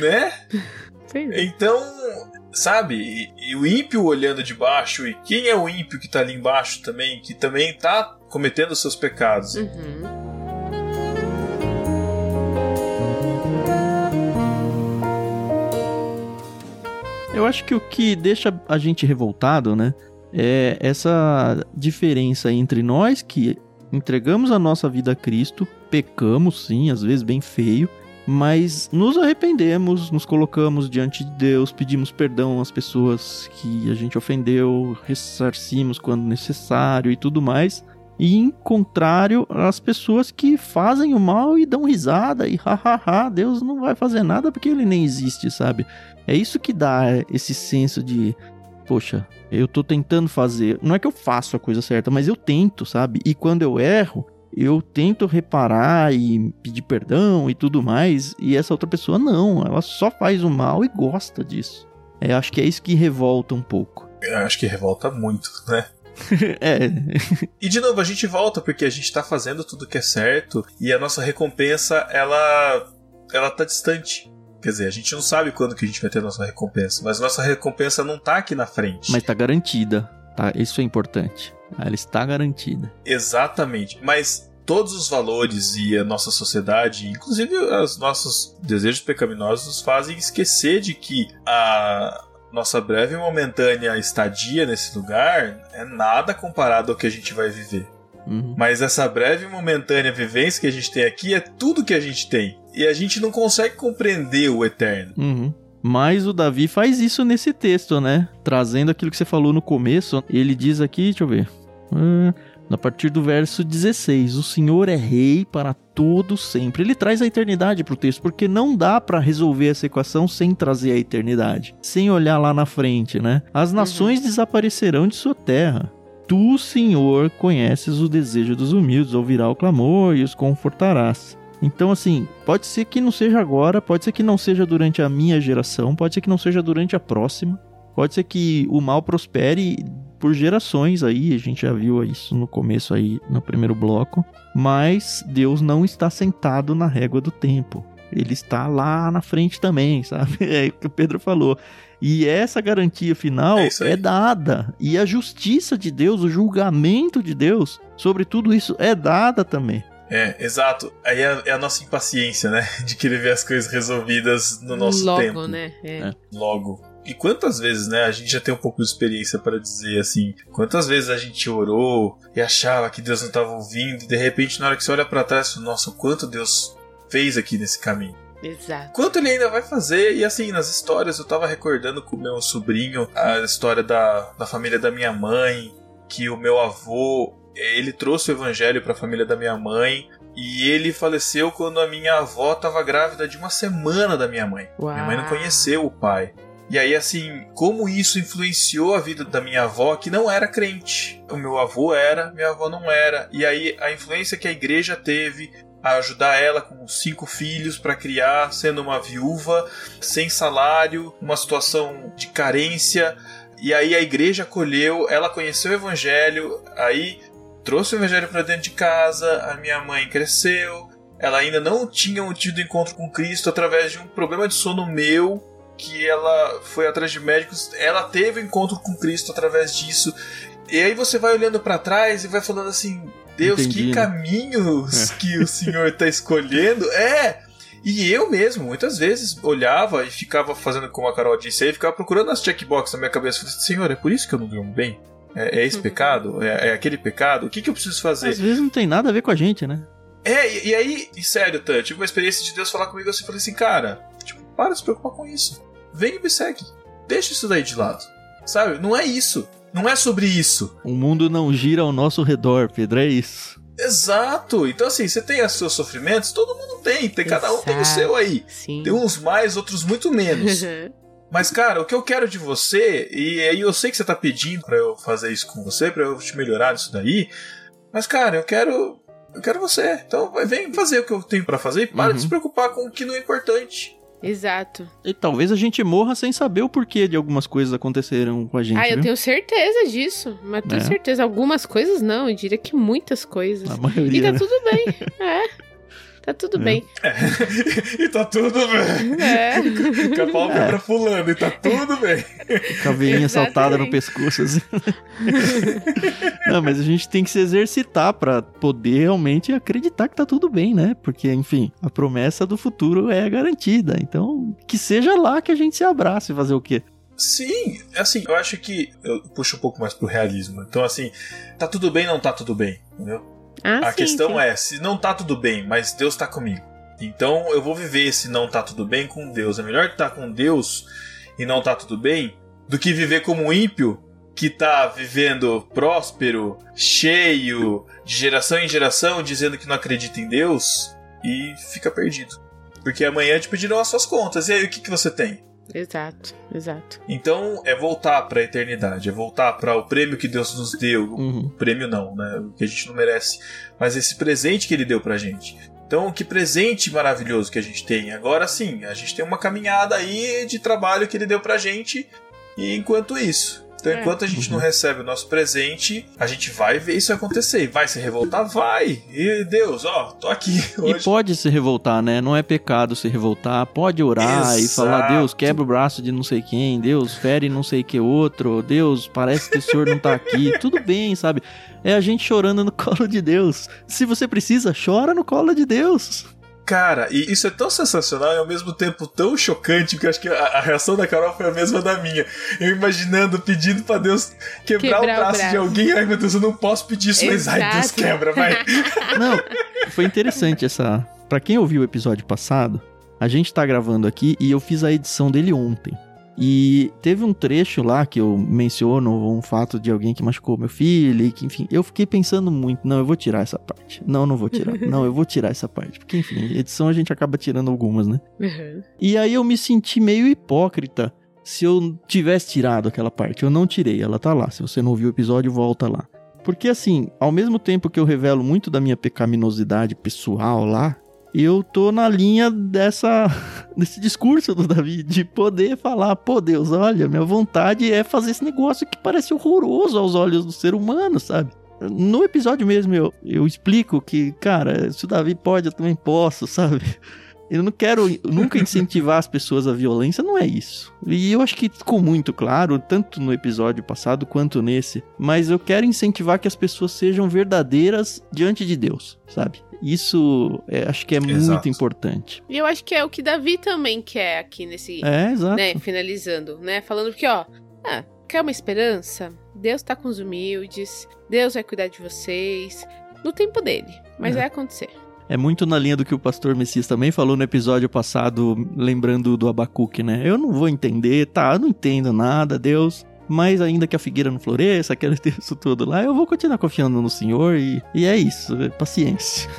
C: né?
B: É.
C: Então, sabe? E, e o ímpio olhando de baixo, e quem é o ímpio que tá ali embaixo também, que também tá cometendo os seus pecados?
B: Uhum.
A: Eu acho que o que deixa a gente revoltado, né? É essa diferença entre nós que entregamos a nossa vida a Cristo, pecamos sim, às vezes bem feio, mas nos arrependemos, nos colocamos diante de Deus, pedimos perdão às pessoas que a gente ofendeu, ressarcimos quando necessário e tudo mais. E em contrário, as pessoas que fazem o mal e dão risada e hahaha, Deus não vai fazer nada porque ele nem existe, sabe? É isso que dá esse senso de, poxa, eu tô tentando fazer. Não é que eu faço a coisa certa, mas eu tento, sabe? E quando eu erro, eu tento reparar e pedir perdão e tudo mais. E essa outra pessoa não, ela só faz o mal e gosta disso. É, acho que é isso que revolta um pouco.
C: Eu acho que revolta muito, né?
A: é,
C: E de novo, a gente volta porque a gente tá fazendo tudo que é certo e a nossa recompensa, ela, ela tá distante. Quer dizer, a gente não sabe quando que a gente vai ter a nossa recompensa, mas nossa recompensa não tá aqui na frente.
A: mas tá garantida, tá? Isso é importante. Ela está garantida.
C: Exatamente. Mas todos os valores e a nossa sociedade, inclusive os nossos desejos pecaminosos, nos fazem esquecer de que a nossa breve e momentânea estadia nesse lugar é nada comparado ao que a gente vai viver.
A: Uhum.
C: Mas essa breve e momentânea vivência que a gente tem aqui é tudo que a gente tem. E a gente não consegue compreender o eterno.
A: Uhum. Mas o Davi faz isso nesse texto, né? Trazendo aquilo que você falou no começo. Ele diz aqui, deixa eu ver. Ah, a partir do verso 16: O Senhor é rei para todo sempre. Ele traz a eternidade para o texto, porque não dá para resolver essa equação sem trazer a eternidade, sem olhar lá na frente, né? As nações desaparecerão de sua terra. Tu, Senhor, conheces o desejo dos humildes, ouvirá o clamor e os confortarás. Então, assim, pode ser que não seja agora, pode ser que não seja durante a minha geração, pode ser que não seja durante a próxima, pode ser que o mal prospere por gerações aí, a gente já viu isso no começo aí, no primeiro bloco, mas Deus não está sentado na régua do tempo. Ele está lá na frente também, sabe? É o que o Pedro falou. E essa garantia final
C: É
A: é dada. E a justiça de Deus, o julgamento de Deus sobre tudo isso é dada também.
C: É, exato. Aí é, é a nossa impaciência, né? De querer ver as coisas resolvidas no nosso
B: Logo,
C: tempo.
B: né? É.
A: É.
C: Logo. E quantas vezes, né, a gente já tem um pouco de experiência para dizer assim, quantas vezes a gente orou e achava que Deus não estava ouvindo, e de repente na hora que você olha para trás, você fala, nossa, o quanto Deus fez aqui nesse caminho.
B: Exato.
C: Quanto ele ainda vai fazer? E assim, nas histórias, eu tava recordando com o meu sobrinho a história da, da família da minha mãe, que o meu avô, ele trouxe o evangelho para a família da minha mãe, e ele faleceu quando a minha avó tava grávida de uma semana da minha mãe.
B: Uau.
C: Minha mãe não conheceu o pai. E aí, assim, como isso influenciou a vida da minha avó, que não era crente. O meu avô era, minha avó não era. E aí, a influência que a igreja teve a ajudar ela com cinco filhos para criar, sendo uma viúva, sem salário, uma situação de carência. E aí a igreja acolheu, ela conheceu o evangelho, aí trouxe o evangelho para dentro de casa, a minha mãe cresceu. Ela ainda não tinha tido encontro com Cristo através de um problema de sono meu, que ela foi atrás de médicos, ela teve encontro com Cristo através disso. E aí você vai olhando para trás e vai falando assim: Deus,
A: Entendi,
C: que
A: né?
C: caminhos que o Senhor tá escolhendo. É! E eu mesmo, muitas vezes, olhava e ficava fazendo como a Carol disse aí, ficava procurando as checkboxes na minha cabeça. Falei, Senhor, é por isso que eu não durmo bem? É, é esse pecado? É, é, aquele pecado? O que, que eu preciso fazer?
A: Às vezes não tem nada a ver com a gente, né?
C: É, e, e aí, e sério, Tan, tive uma experiência de Deus falar comigo assim, falei assim, cara, tipo, para de se preocupar com isso. Vem e me segue. Deixa isso daí de lado. Sabe? Não é isso. Não é sobre isso.
A: O mundo não gira ao nosso redor, Pedro, é isso.
C: Exato. Então, assim, você tem os seus sofrimentos, todo mundo tem. tem cada um tem o seu aí.
B: Sim.
C: Tem uns mais, outros muito menos. Mas, cara, o que eu quero de você, e aí eu sei que você tá pedindo para eu fazer isso com você, para eu te melhorar nisso daí. Mas, cara, eu quero. Eu quero você. Então vem fazer o que eu tenho para fazer e para
A: Uhum.
C: de se preocupar com o que não é importante.
B: Exato.
A: E talvez a gente morra sem saber o porquê de algumas coisas aconteceram com a gente,
B: Ah, eu
A: viu?
B: tenho certeza disso. Mas tenho
A: É.
B: certeza. Algumas coisas não, eu diria que muitas coisas.
A: A
B: E
A: maioria,
B: tá
A: né?
B: tudo bem. É. Tá tudo
A: É.
B: bem.
C: e tá tudo bem.
B: É.
C: Com a pálpebra
A: É.
C: pulando e tá tudo bem.
A: Com a veinha saltada no pescoço, assim. Não, mas a gente tem que se exercitar pra poder realmente acreditar que tá tudo bem, né? Porque, enfim, a promessa do futuro é garantida. Então, que seja lá que a gente se abrace e fazer o quê?
C: Sim, assim, eu acho que eu puxo um pouco mais pro realismo. Então, assim, tá tudo bem, não tá tudo bem, entendeu?
B: Ah,
C: a
B: sim,
C: questão
B: sim.
C: é, se não tá tudo bem, mas Deus tá comigo. Então eu vou viver esse não tá tudo bem com Deus. É melhor estar com Deus e não tá tudo bem do que viver como um ímpio que tá vivendo próspero, cheio, de geração em geração, dizendo que não acredita em Deus e fica perdido. Porque amanhã te pedirão as suas contas. E aí o que, que você tem?
B: Exato, exato.
C: Então é voltar para a eternidade, é voltar para o prêmio que Deus nos deu.
A: Uhum.
C: O prêmio não, né? O que a gente não merece, mas esse presente que ele deu pra gente. Então, que presente maravilhoso que a gente tem. Agora sim, a gente tem uma caminhada aí de trabalho que ele deu pra gente. E enquanto isso, então
B: É.
C: enquanto a gente
A: Uhum.
C: não recebe o nosso presente, a gente vai ver isso acontecer. E Vai se revoltar? Vai! E Deus, ó, tô aqui
A: E
C: hoje.
A: pode se revoltar, né? Não é pecado se revoltar. Pode orar e
C: Exato.
A: falar: Deus, quebra o braço de não sei quem. Deus, fere não sei que outro. Deus, parece que o senhor não tá aqui. Tudo bem, sabe? É a gente chorando no colo de Deus. Se você precisa, chora no colo de Deus.
C: Cara, e isso é tão sensacional e ao mesmo tempo tão chocante, porque eu acho que a, a reação da Carol foi a mesma da minha. Eu imaginando, pedindo pra Deus quebrar,
B: Quebrar
C: o,
B: o
C: braço de
B: braço.
C: alguém. Ai meu Deus, eu não posso pedir isso, mas ai, Deus
B: Exato.
C: quebra, vai.
A: Não, foi interessante essa. Pra quem ouviu o episódio passado, a gente tá gravando aqui e eu fiz a edição dele ontem. E teve um trecho lá que eu menciono um fato de alguém que machucou meu filho e que, enfim, eu fiquei pensando muito, não, eu vou tirar essa parte. Não, não vou tirar. Não, eu vou tirar essa parte. Porque, enfim, edição a gente acaba tirando algumas, né?
B: Uhum.
A: E aí eu me senti meio hipócrita se eu tivesse tirado aquela parte. Eu não tirei, ela tá lá. Se você não ouviu o episódio, volta lá. Porque assim, ao mesmo tempo que eu revelo muito da minha pecaminosidade pessoal lá, eu tô na linha dessa desse discurso do Davi de poder falar, pô Deus, olha, minha vontade é fazer esse negócio que parece horroroso aos olhos do ser humano, sabe? No episódio mesmo eu, eu explico que, cara, se o Davi pode, eu também posso, sabe? Eu não quero nunca incentivar as pessoas à violência, não é isso. E eu acho que ficou muito claro, tanto no episódio passado quanto nesse. Mas eu quero incentivar que as pessoas sejam verdadeiras diante de Deus, sabe? Isso é, acho que é
C: Exato.
A: muito importante.
B: E eu acho que é o que Davi também quer aqui nesse.
A: É, exato.
B: né, finalizando, né? Falando que, ó, ah, quer uma esperança? Deus tá com os humildes, Deus vai cuidar de vocês, no tempo dele, mas
A: É.
B: vai acontecer.
A: É muito na linha do que o pastor Messias também falou no episódio passado, lembrando do Abacuque, né? Eu não vou entender, tá? Eu não entendo nada, Deus. Mas ainda que a figueira não floresça, aquele texto todo lá, eu vou continuar confiando no Senhor e, e é isso, é paciência.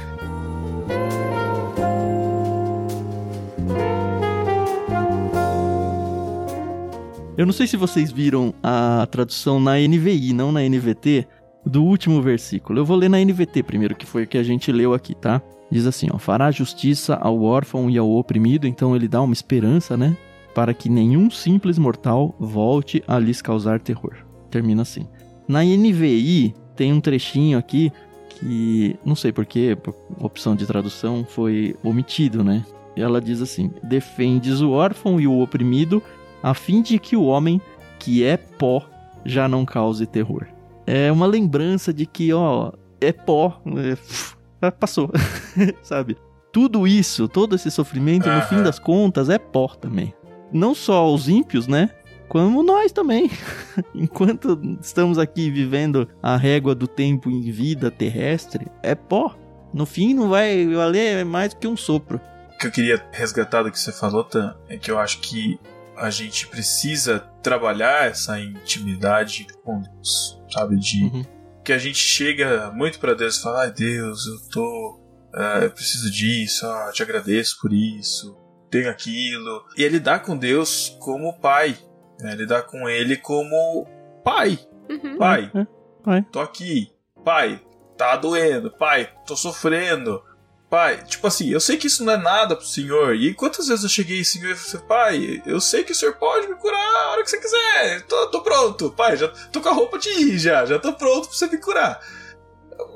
A: Eu não sei se vocês viram a tradução na NVI, não na NVT, do último versículo. Eu vou ler na NVT primeiro, que foi o que a gente leu aqui, tá? Diz assim, ó, fará justiça ao órfão e ao oprimido, então ele dá uma esperança, né? Para que nenhum simples mortal volte a lhes causar terror. Termina assim. Na NVI tem um trechinho aqui que não sei porquê, por opção de tradução foi omitido, né? Ela diz assim: defendes o órfão e o oprimido, a fim de que o homem que é pó já não cause terror. É uma lembrança de que, ó, é pó, é, passou, sabe? tudo isso, todo esse sofrimento, no fim das contas, é pó também. Não só os ímpios, né? Como nós também. Enquanto estamos aqui vivendo a régua do tempo em vida terrestre, é pó. No fim, não vai valer mais do que um sopro.
C: O que eu queria resgatar do que você falou, Tan, é que eu acho que a gente precisa trabalhar essa intimidade com Deus, sabe? De uhum. Que a gente chega muito para Deus e fala: ai Deus, eu tô. Uh, eu preciso disso, ah, te agradeço por isso, tenho aquilo. E é lidar com Deus como pai, né? lidar com Ele como pai. Uhum. Pai, uhum. pai, tô aqui. Pai, tá doendo. Pai, tô sofrendo. Pai, tipo assim, eu sei que isso não é nada pro senhor. E quantas vezes eu cheguei, senhor, e falei, pai, eu sei que o senhor pode me curar a hora que você quiser. Tô, tô pronto, pai, já tô com a roupa de ir já, já tô pronto pra você me curar.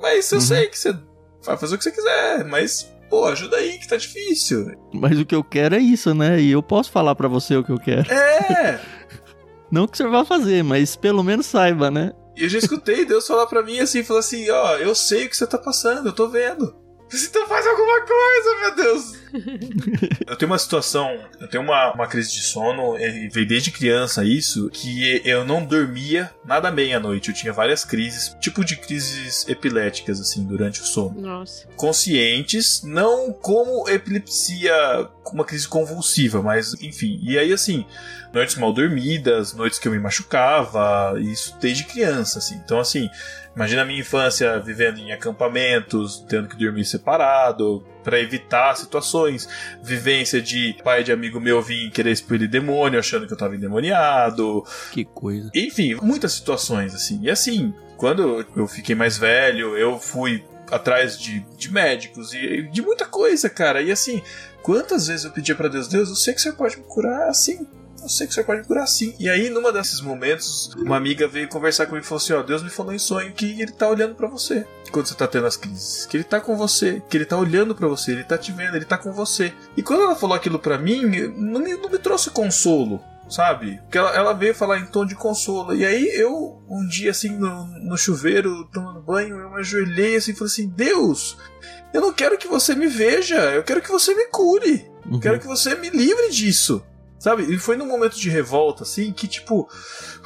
C: Mas eu uhum. sei que você vai fazer o que você quiser, mas, pô, ajuda aí que tá difícil.
A: Mas o que eu quero é isso, né? E eu posso falar para você o que eu quero.
C: É!
A: não que o senhor vá fazer, mas pelo menos saiba, né?
C: E eu já escutei Deus falar para mim assim, falou assim, ó, eu sei o que você tá passando, eu tô vendo. Então faz alguma coisa, meu Deus! eu tenho uma situação, eu tenho uma, uma crise de sono, e veio desde criança isso, que eu não dormia nada bem à noite. Eu tinha várias crises, tipo de crises epiléticas, assim, durante o sono.
B: Nossa.
C: Conscientes, não como epilepsia, uma crise convulsiva, mas enfim. E aí, assim, noites mal dormidas, noites que eu me machucava, isso desde criança, assim. Então, assim, Imagina a minha infância vivendo em acampamentos, tendo que dormir separado, para evitar situações. Vivência de pai de amigo meu vir querer expelir demônio, achando que eu tava endemoniado.
A: Que coisa.
C: Enfim, muitas situações assim. E assim, quando eu fiquei mais velho, eu fui atrás de, de médicos e de muita coisa, cara. E assim, quantas vezes eu pedia para Deus, Deus, eu sei que você pode me curar assim eu sei que o senhor pode curar sim. E aí, numa desses momentos, uma amiga veio conversar comigo e falou assim: Ó, Deus me falou em sonho que ele tá olhando para você quando você tá tendo as crises. Que ele tá com você, que ele tá olhando para você, ele tá te vendo, ele tá com você. E quando ela falou aquilo para mim, não me, não me trouxe consolo sabe? Porque ela, ela, veio falar em tom de consolo. E aí eu, um dia assim, no, no chuveiro, tomando banho, eu me ajoelhei assim e falei assim: Deus, eu não quero que você me veja, eu quero que você me cure. Uhum. Eu quero que você me livre disso. Sabe? E foi num momento de revolta, assim, que tipo.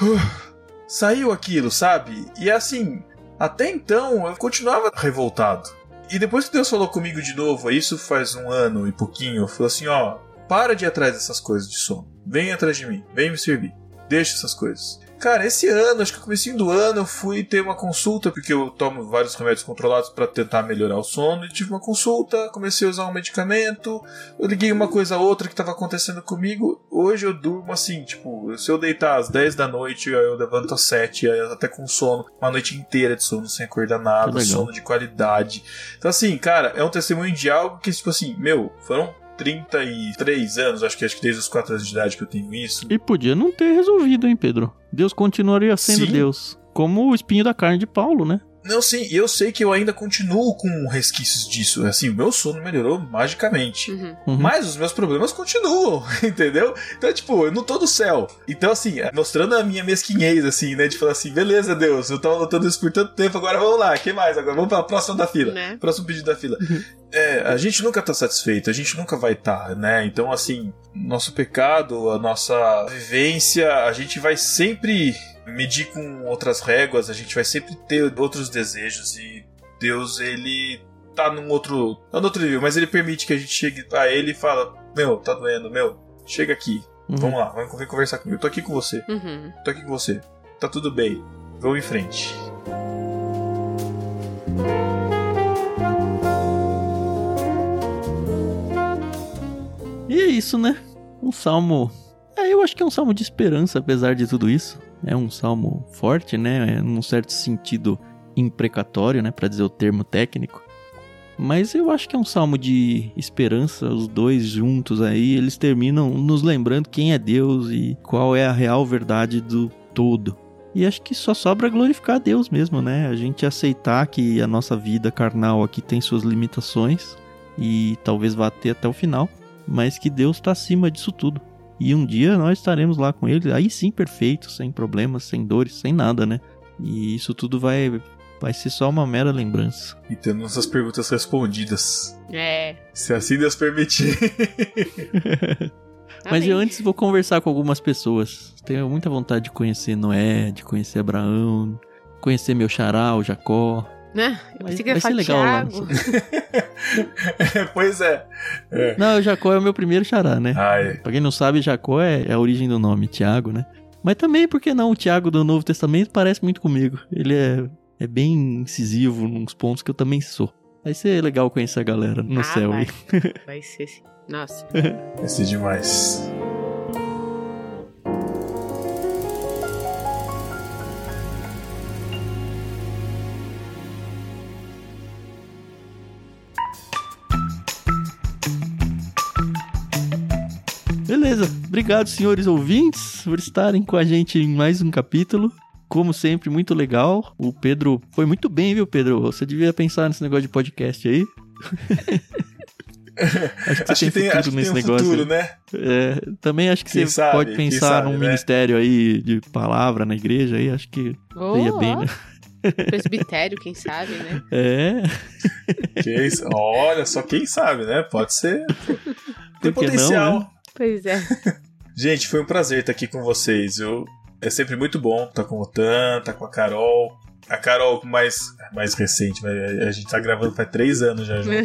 C: Uh, saiu aquilo, sabe? E assim, até então eu continuava revoltado. E depois que Deus falou comigo de novo, isso faz um ano e pouquinho, falou assim: ó, para de ir atrás dessas coisas de sono. Vem atrás de mim, vem me servir. Deixa essas coisas. Cara, esse ano, acho que no começo do ano, eu fui ter uma consulta, porque eu tomo vários remédios controlados para tentar melhorar o sono, e tive uma consulta, comecei a usar um medicamento, eu liguei uma coisa a outra que estava acontecendo comigo. Hoje eu durmo assim, tipo, se eu deitar às 10 da noite, eu levanto às 7, até com sono, uma noite inteira de sono sem acordar nada, sono de qualidade. Então assim, cara, é um testemunho de algo que, tipo assim, meu, foram 33 anos, acho que acho que desde os 4 anos de idade que eu tenho isso.
A: E podia não ter resolvido, hein, Pedro? Deus continuaria sendo Sim. Deus. Como o espinho da carne de Paulo, né?
C: Não, sim, eu sei que eu ainda continuo com resquícios disso. Assim, o meu sono melhorou magicamente. Uhum. Uhum. Mas os meus problemas continuam, entendeu? Então, tipo, eu não tô do céu. Então, assim, mostrando a minha mesquinhez, assim, né? De falar assim, beleza, Deus, eu tava lutando isso por tanto tempo, agora vamos lá, que mais? Agora vamos pra próxima da fila. Né? Próximo pedido da fila. Uhum. É, a gente nunca tá satisfeito, a gente nunca vai estar, tá, né? Então, assim, nosso pecado, a nossa vivência, a gente vai sempre medir com outras réguas, a gente vai sempre ter outros desejos e Deus, ele tá num outro, tá num outro nível, mas ele permite que a gente chegue a ele e fala: "Meu, tá doendo, meu, chega aqui. Uhum. Vamos lá, vamos conversar comigo. Eu tô aqui com você. Uhum. Tô aqui com você. Tá tudo bem. Vamos em frente."
A: E é isso, né? Um salmo. Eu acho que é um salmo de esperança, apesar de tudo isso. É um salmo forte, né? É num certo sentido imprecatório, né? Para dizer o termo técnico. Mas eu acho que é um salmo de esperança, os dois juntos aí, eles terminam nos lembrando quem é Deus e qual é a real verdade do todo. E acho que só sobra glorificar a Deus mesmo, né? A gente aceitar que a nossa vida carnal aqui tem suas limitações e talvez vá ter até o final, mas que Deus está acima disso tudo. E um dia nós estaremos lá com ele, aí sim perfeito, sem problemas, sem dores, sem nada, né? E isso tudo vai vai ser só uma mera lembrança.
C: E tendo nossas perguntas respondidas.
B: É.
C: Se assim Deus permitir.
A: Mas
B: Amém.
A: eu antes vou conversar com algumas pessoas. Tenho muita vontade de conhecer Noé, de conhecer Abraão, conhecer meu xará, o Jacó.
B: Né? Eu
A: Vai-
B: pensei que ia falar. Thiago.
C: pois é. é.
A: Não, o Jacó é o meu primeiro xará, né?
C: Ai,
A: Pra quem não sabe, Jacó é, é a origem do nome, Tiago, né? Mas também, por que não? O Tiago do Novo Testamento parece muito comigo. Ele é, é bem incisivo nos pontos que eu também sou. Vai ser legal conhecer a galera no
B: Ah,
A: céu
B: vai.
A: aí.
B: Vai ser sim. Nossa.
C: vai ser demais.
A: Beleza. Obrigado, senhores ouvintes, por estarem com a gente em mais um capítulo. Como sempre, muito legal. O Pedro foi muito bem, viu, Pedro? Você devia pensar nesse negócio de podcast aí. acho que
C: Acho que tem, acho que
A: nesse
C: tem um
A: negócio.
C: futuro, né?
A: É, também acho que
C: Quem
A: você
C: sabe,
A: pode pensar
C: sabe,
A: num
C: né?
A: ministério aí de palavra na igreja aí, acho que
B: Oh,
A: ia bem, né?
B: presbitério, quem sabe, né?
A: É,
C: Quem- olha, só quem sabe, né? Pode ser. Tem
A: Por que não,
C: potencial.
A: né?
B: Pois é.
C: Gente, foi um prazer estar aqui com vocês. Eu, é sempre muito bom estar com o Tan, estar com a Carol. A Carol mais, mais recente, mas a gente tá gravando faz três anos já junto.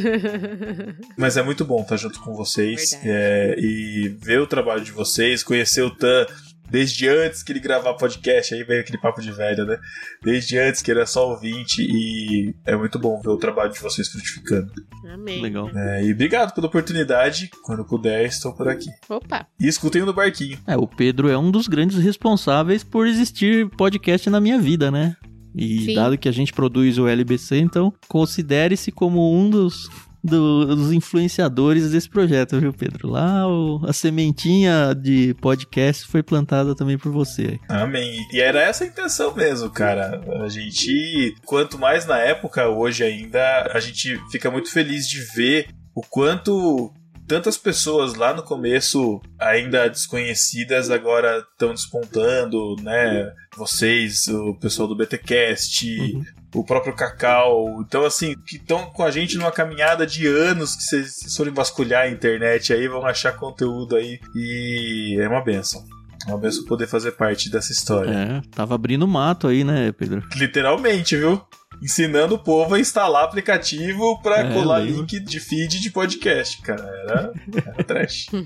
C: Mas é muito bom estar junto com vocês é, e ver o trabalho de vocês, conhecer o Tan desde antes que ele gravar podcast, aí veio aquele papo de velho, né? Desde antes que ele era só ouvinte e é muito bom ver o trabalho de vocês frutificando.
B: Amém.
A: legal.
C: É, e obrigado pela oportunidade. Quando puder, estou por aqui.
B: Opa.
C: E escutem o no barquinho.
A: É, o Pedro é um dos grandes responsáveis por existir podcast na minha vida, né? E
B: Sim.
A: dado que a gente produz o LBC, então considere-se como um dos, do- dos influenciadores desse projeto, viu, Pedro? Lá o- a sementinha de podcast foi plantada também por você.
C: Amém. E era essa a intenção mesmo, cara. A gente, quanto mais na época, hoje ainda, a gente fica muito feliz de ver o quanto tantas pessoas lá no começo, ainda desconhecidas, agora estão despontando, né? Vocês, o pessoal do BTcast,
A: Uhum.
C: o próprio Cacau. Então, assim, que estão com a gente numa caminhada de anos que vocês forem vasculhar a internet aí, vão achar conteúdo aí. E é uma benção. É uma benção poder fazer parte dessa história.
A: É, tava abrindo mato aí, né, Pedro?
C: Literalmente, viu? Ensinando o povo a instalar aplicativo pra
A: É,
C: colar link de feed de podcast, cara. Era, era trash.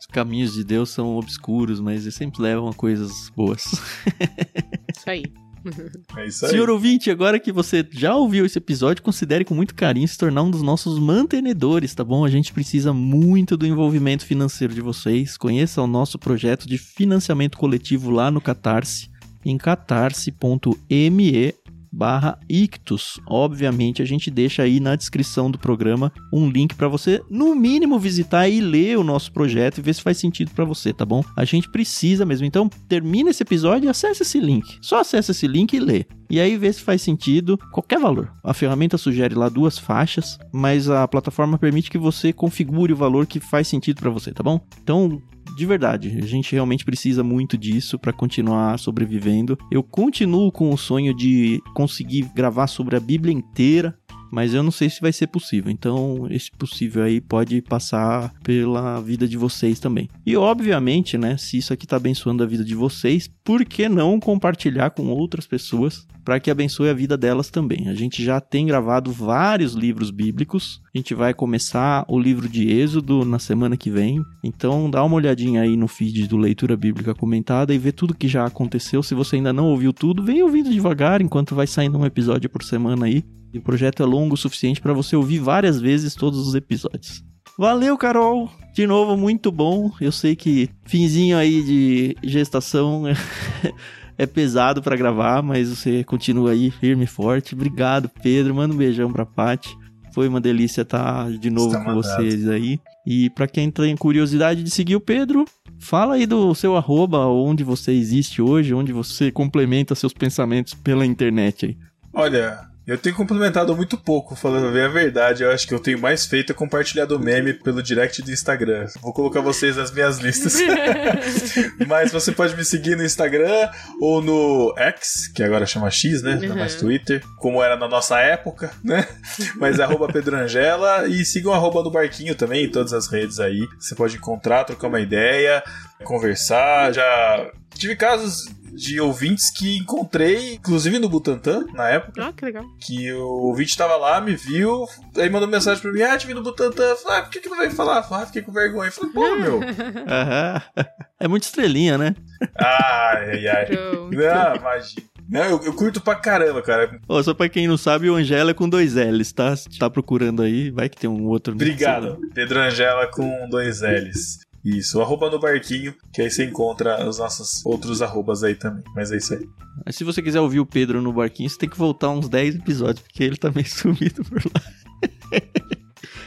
A: Os caminhos de Deus são obscuros, mas eles sempre levam a coisas boas.
B: Isso aí.
C: É isso aí.
A: Senhor ouvinte, agora que você já ouviu esse episódio, considere com muito carinho se tornar um dos nossos mantenedores, tá bom? A gente precisa muito do envolvimento financeiro de vocês. Conheça o nosso projeto de financiamento coletivo lá no Catarse, em catarse.me barra ictus. Obviamente, a gente deixa aí na descrição do programa um link para você, no mínimo, visitar e ler o nosso projeto e ver se faz sentido para você, tá bom? A gente precisa mesmo. Então, termina esse episódio e acessa esse link. Só acessa esse link e lê. E aí vê se faz sentido qualquer valor. A ferramenta sugere lá duas faixas, mas a plataforma permite que você configure o valor que faz sentido para você, tá bom? Então, de verdade, a gente realmente precisa muito disso para continuar sobrevivendo. Eu continuo com o sonho de conseguir gravar sobre a Bíblia inteira, mas eu não sei se vai ser possível. Então, esse possível aí pode passar pela vida de vocês também. E obviamente, né, se isso aqui tá abençoando a vida de vocês, por que não compartilhar com outras pessoas para que abençoe a vida delas também? A gente já tem gravado vários livros bíblicos. A gente vai começar o livro de Êxodo na semana que vem. Então, dá uma olhadinha aí no feed do Leitura Bíblica Comentada e vê tudo que já aconteceu. Se você ainda não ouviu tudo, vem ouvindo devagar enquanto vai saindo um episódio por semana aí. E o projeto é longo o suficiente para você ouvir várias vezes todos os episódios. Valeu, Carol! De novo, muito bom. Eu sei que finzinho aí de gestação é pesado para gravar, mas você continua aí firme e forte. Obrigado, Pedro. Manda um beijão pra Paty. Foi uma delícia estar de novo
C: Está
A: com
C: mandado.
A: vocês aí. E pra quem tem curiosidade de seguir o Pedro, fala aí do seu arroba, onde você existe hoje, onde você complementa seus pensamentos pela internet aí.
C: Olha, Eu tenho complementado muito pouco, falando bem a verdade. Eu acho que eu tenho mais feito é compartilhado meme pelo direct do Instagram. Vou colocar vocês nas minhas listas. Mas você pode me seguir no Instagram ou no X, que agora chama X, né? Não é mais Twitter, como era na nossa época, né? Mas é arroba Pedro Angela e sigam arroba no Barquinho também em todas as redes aí. Você pode encontrar, trocar uma ideia, conversar. Já tive casos de ouvintes que encontrei, inclusive no Butantan, na época.
B: Ah, que legal.
C: Que o ouvinte tava lá, me viu, aí mandou mensagem pra mim, ah, te vi no Butantan. Falei, ah, por que, que não vai falar? Falei, ah, fiquei com vergonha. Falei, pô, meu.
A: Aham. É muito estrelinha, né?
C: Ai, ai, ai. Não, imagina. Não, eu, eu curto pra caramba, cara.
A: Ó, só pra quem não sabe, o Angela é com dois L's, tá? Se tá procurando aí, vai que tem um outro.
C: Obrigado. Pedro Angela com dois L's. Isso, arroba no barquinho, que aí você encontra os nossos outros arrobas aí também. Mas é isso aí.
A: Mas se você quiser ouvir o Pedro no barquinho, você tem que voltar uns 10 episódios, porque ele tá meio sumido por lá.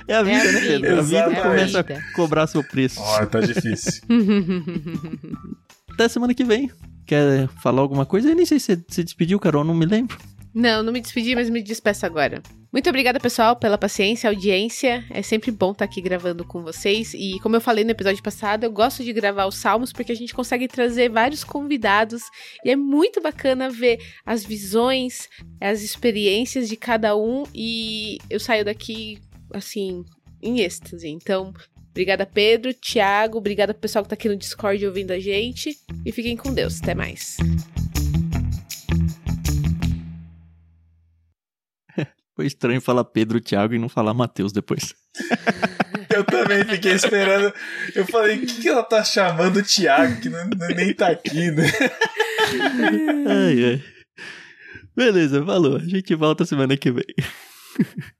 A: É a vida,
B: a
A: né, Pedro? A vida
C: Exatamente.
A: começa
B: É a vida.
A: a cobrar seu preço.
C: Ó, tá difícil.
A: Até semana que vem. Quer falar alguma coisa? Eu nem sei se você se despediu, Carol, não me lembro.
B: Não, não me despedi, mas me despeço agora. Muito obrigada, pessoal, pela paciência, audiência. É sempre bom estar aqui gravando com vocês. E como eu falei no episódio passado, eu gosto de gravar os salmos porque a gente consegue trazer vários convidados. E é muito bacana ver as visões, as experiências de cada um. E eu saio daqui, assim, em êxtase. Então, obrigada, Pedro, Thiago. Obrigada pessoal que tá aqui no Discord ouvindo a gente. E fiquem com Deus. Até mais.
A: Foi estranho falar Pedro, Thiago e não falar Matheus depois.
C: Eu também fiquei esperando. Eu falei, o que, que ela tá chamando o Thiago, que não, nem tá aqui, né?
A: Ai, ai. Beleza, falou. A gente volta semana que vem.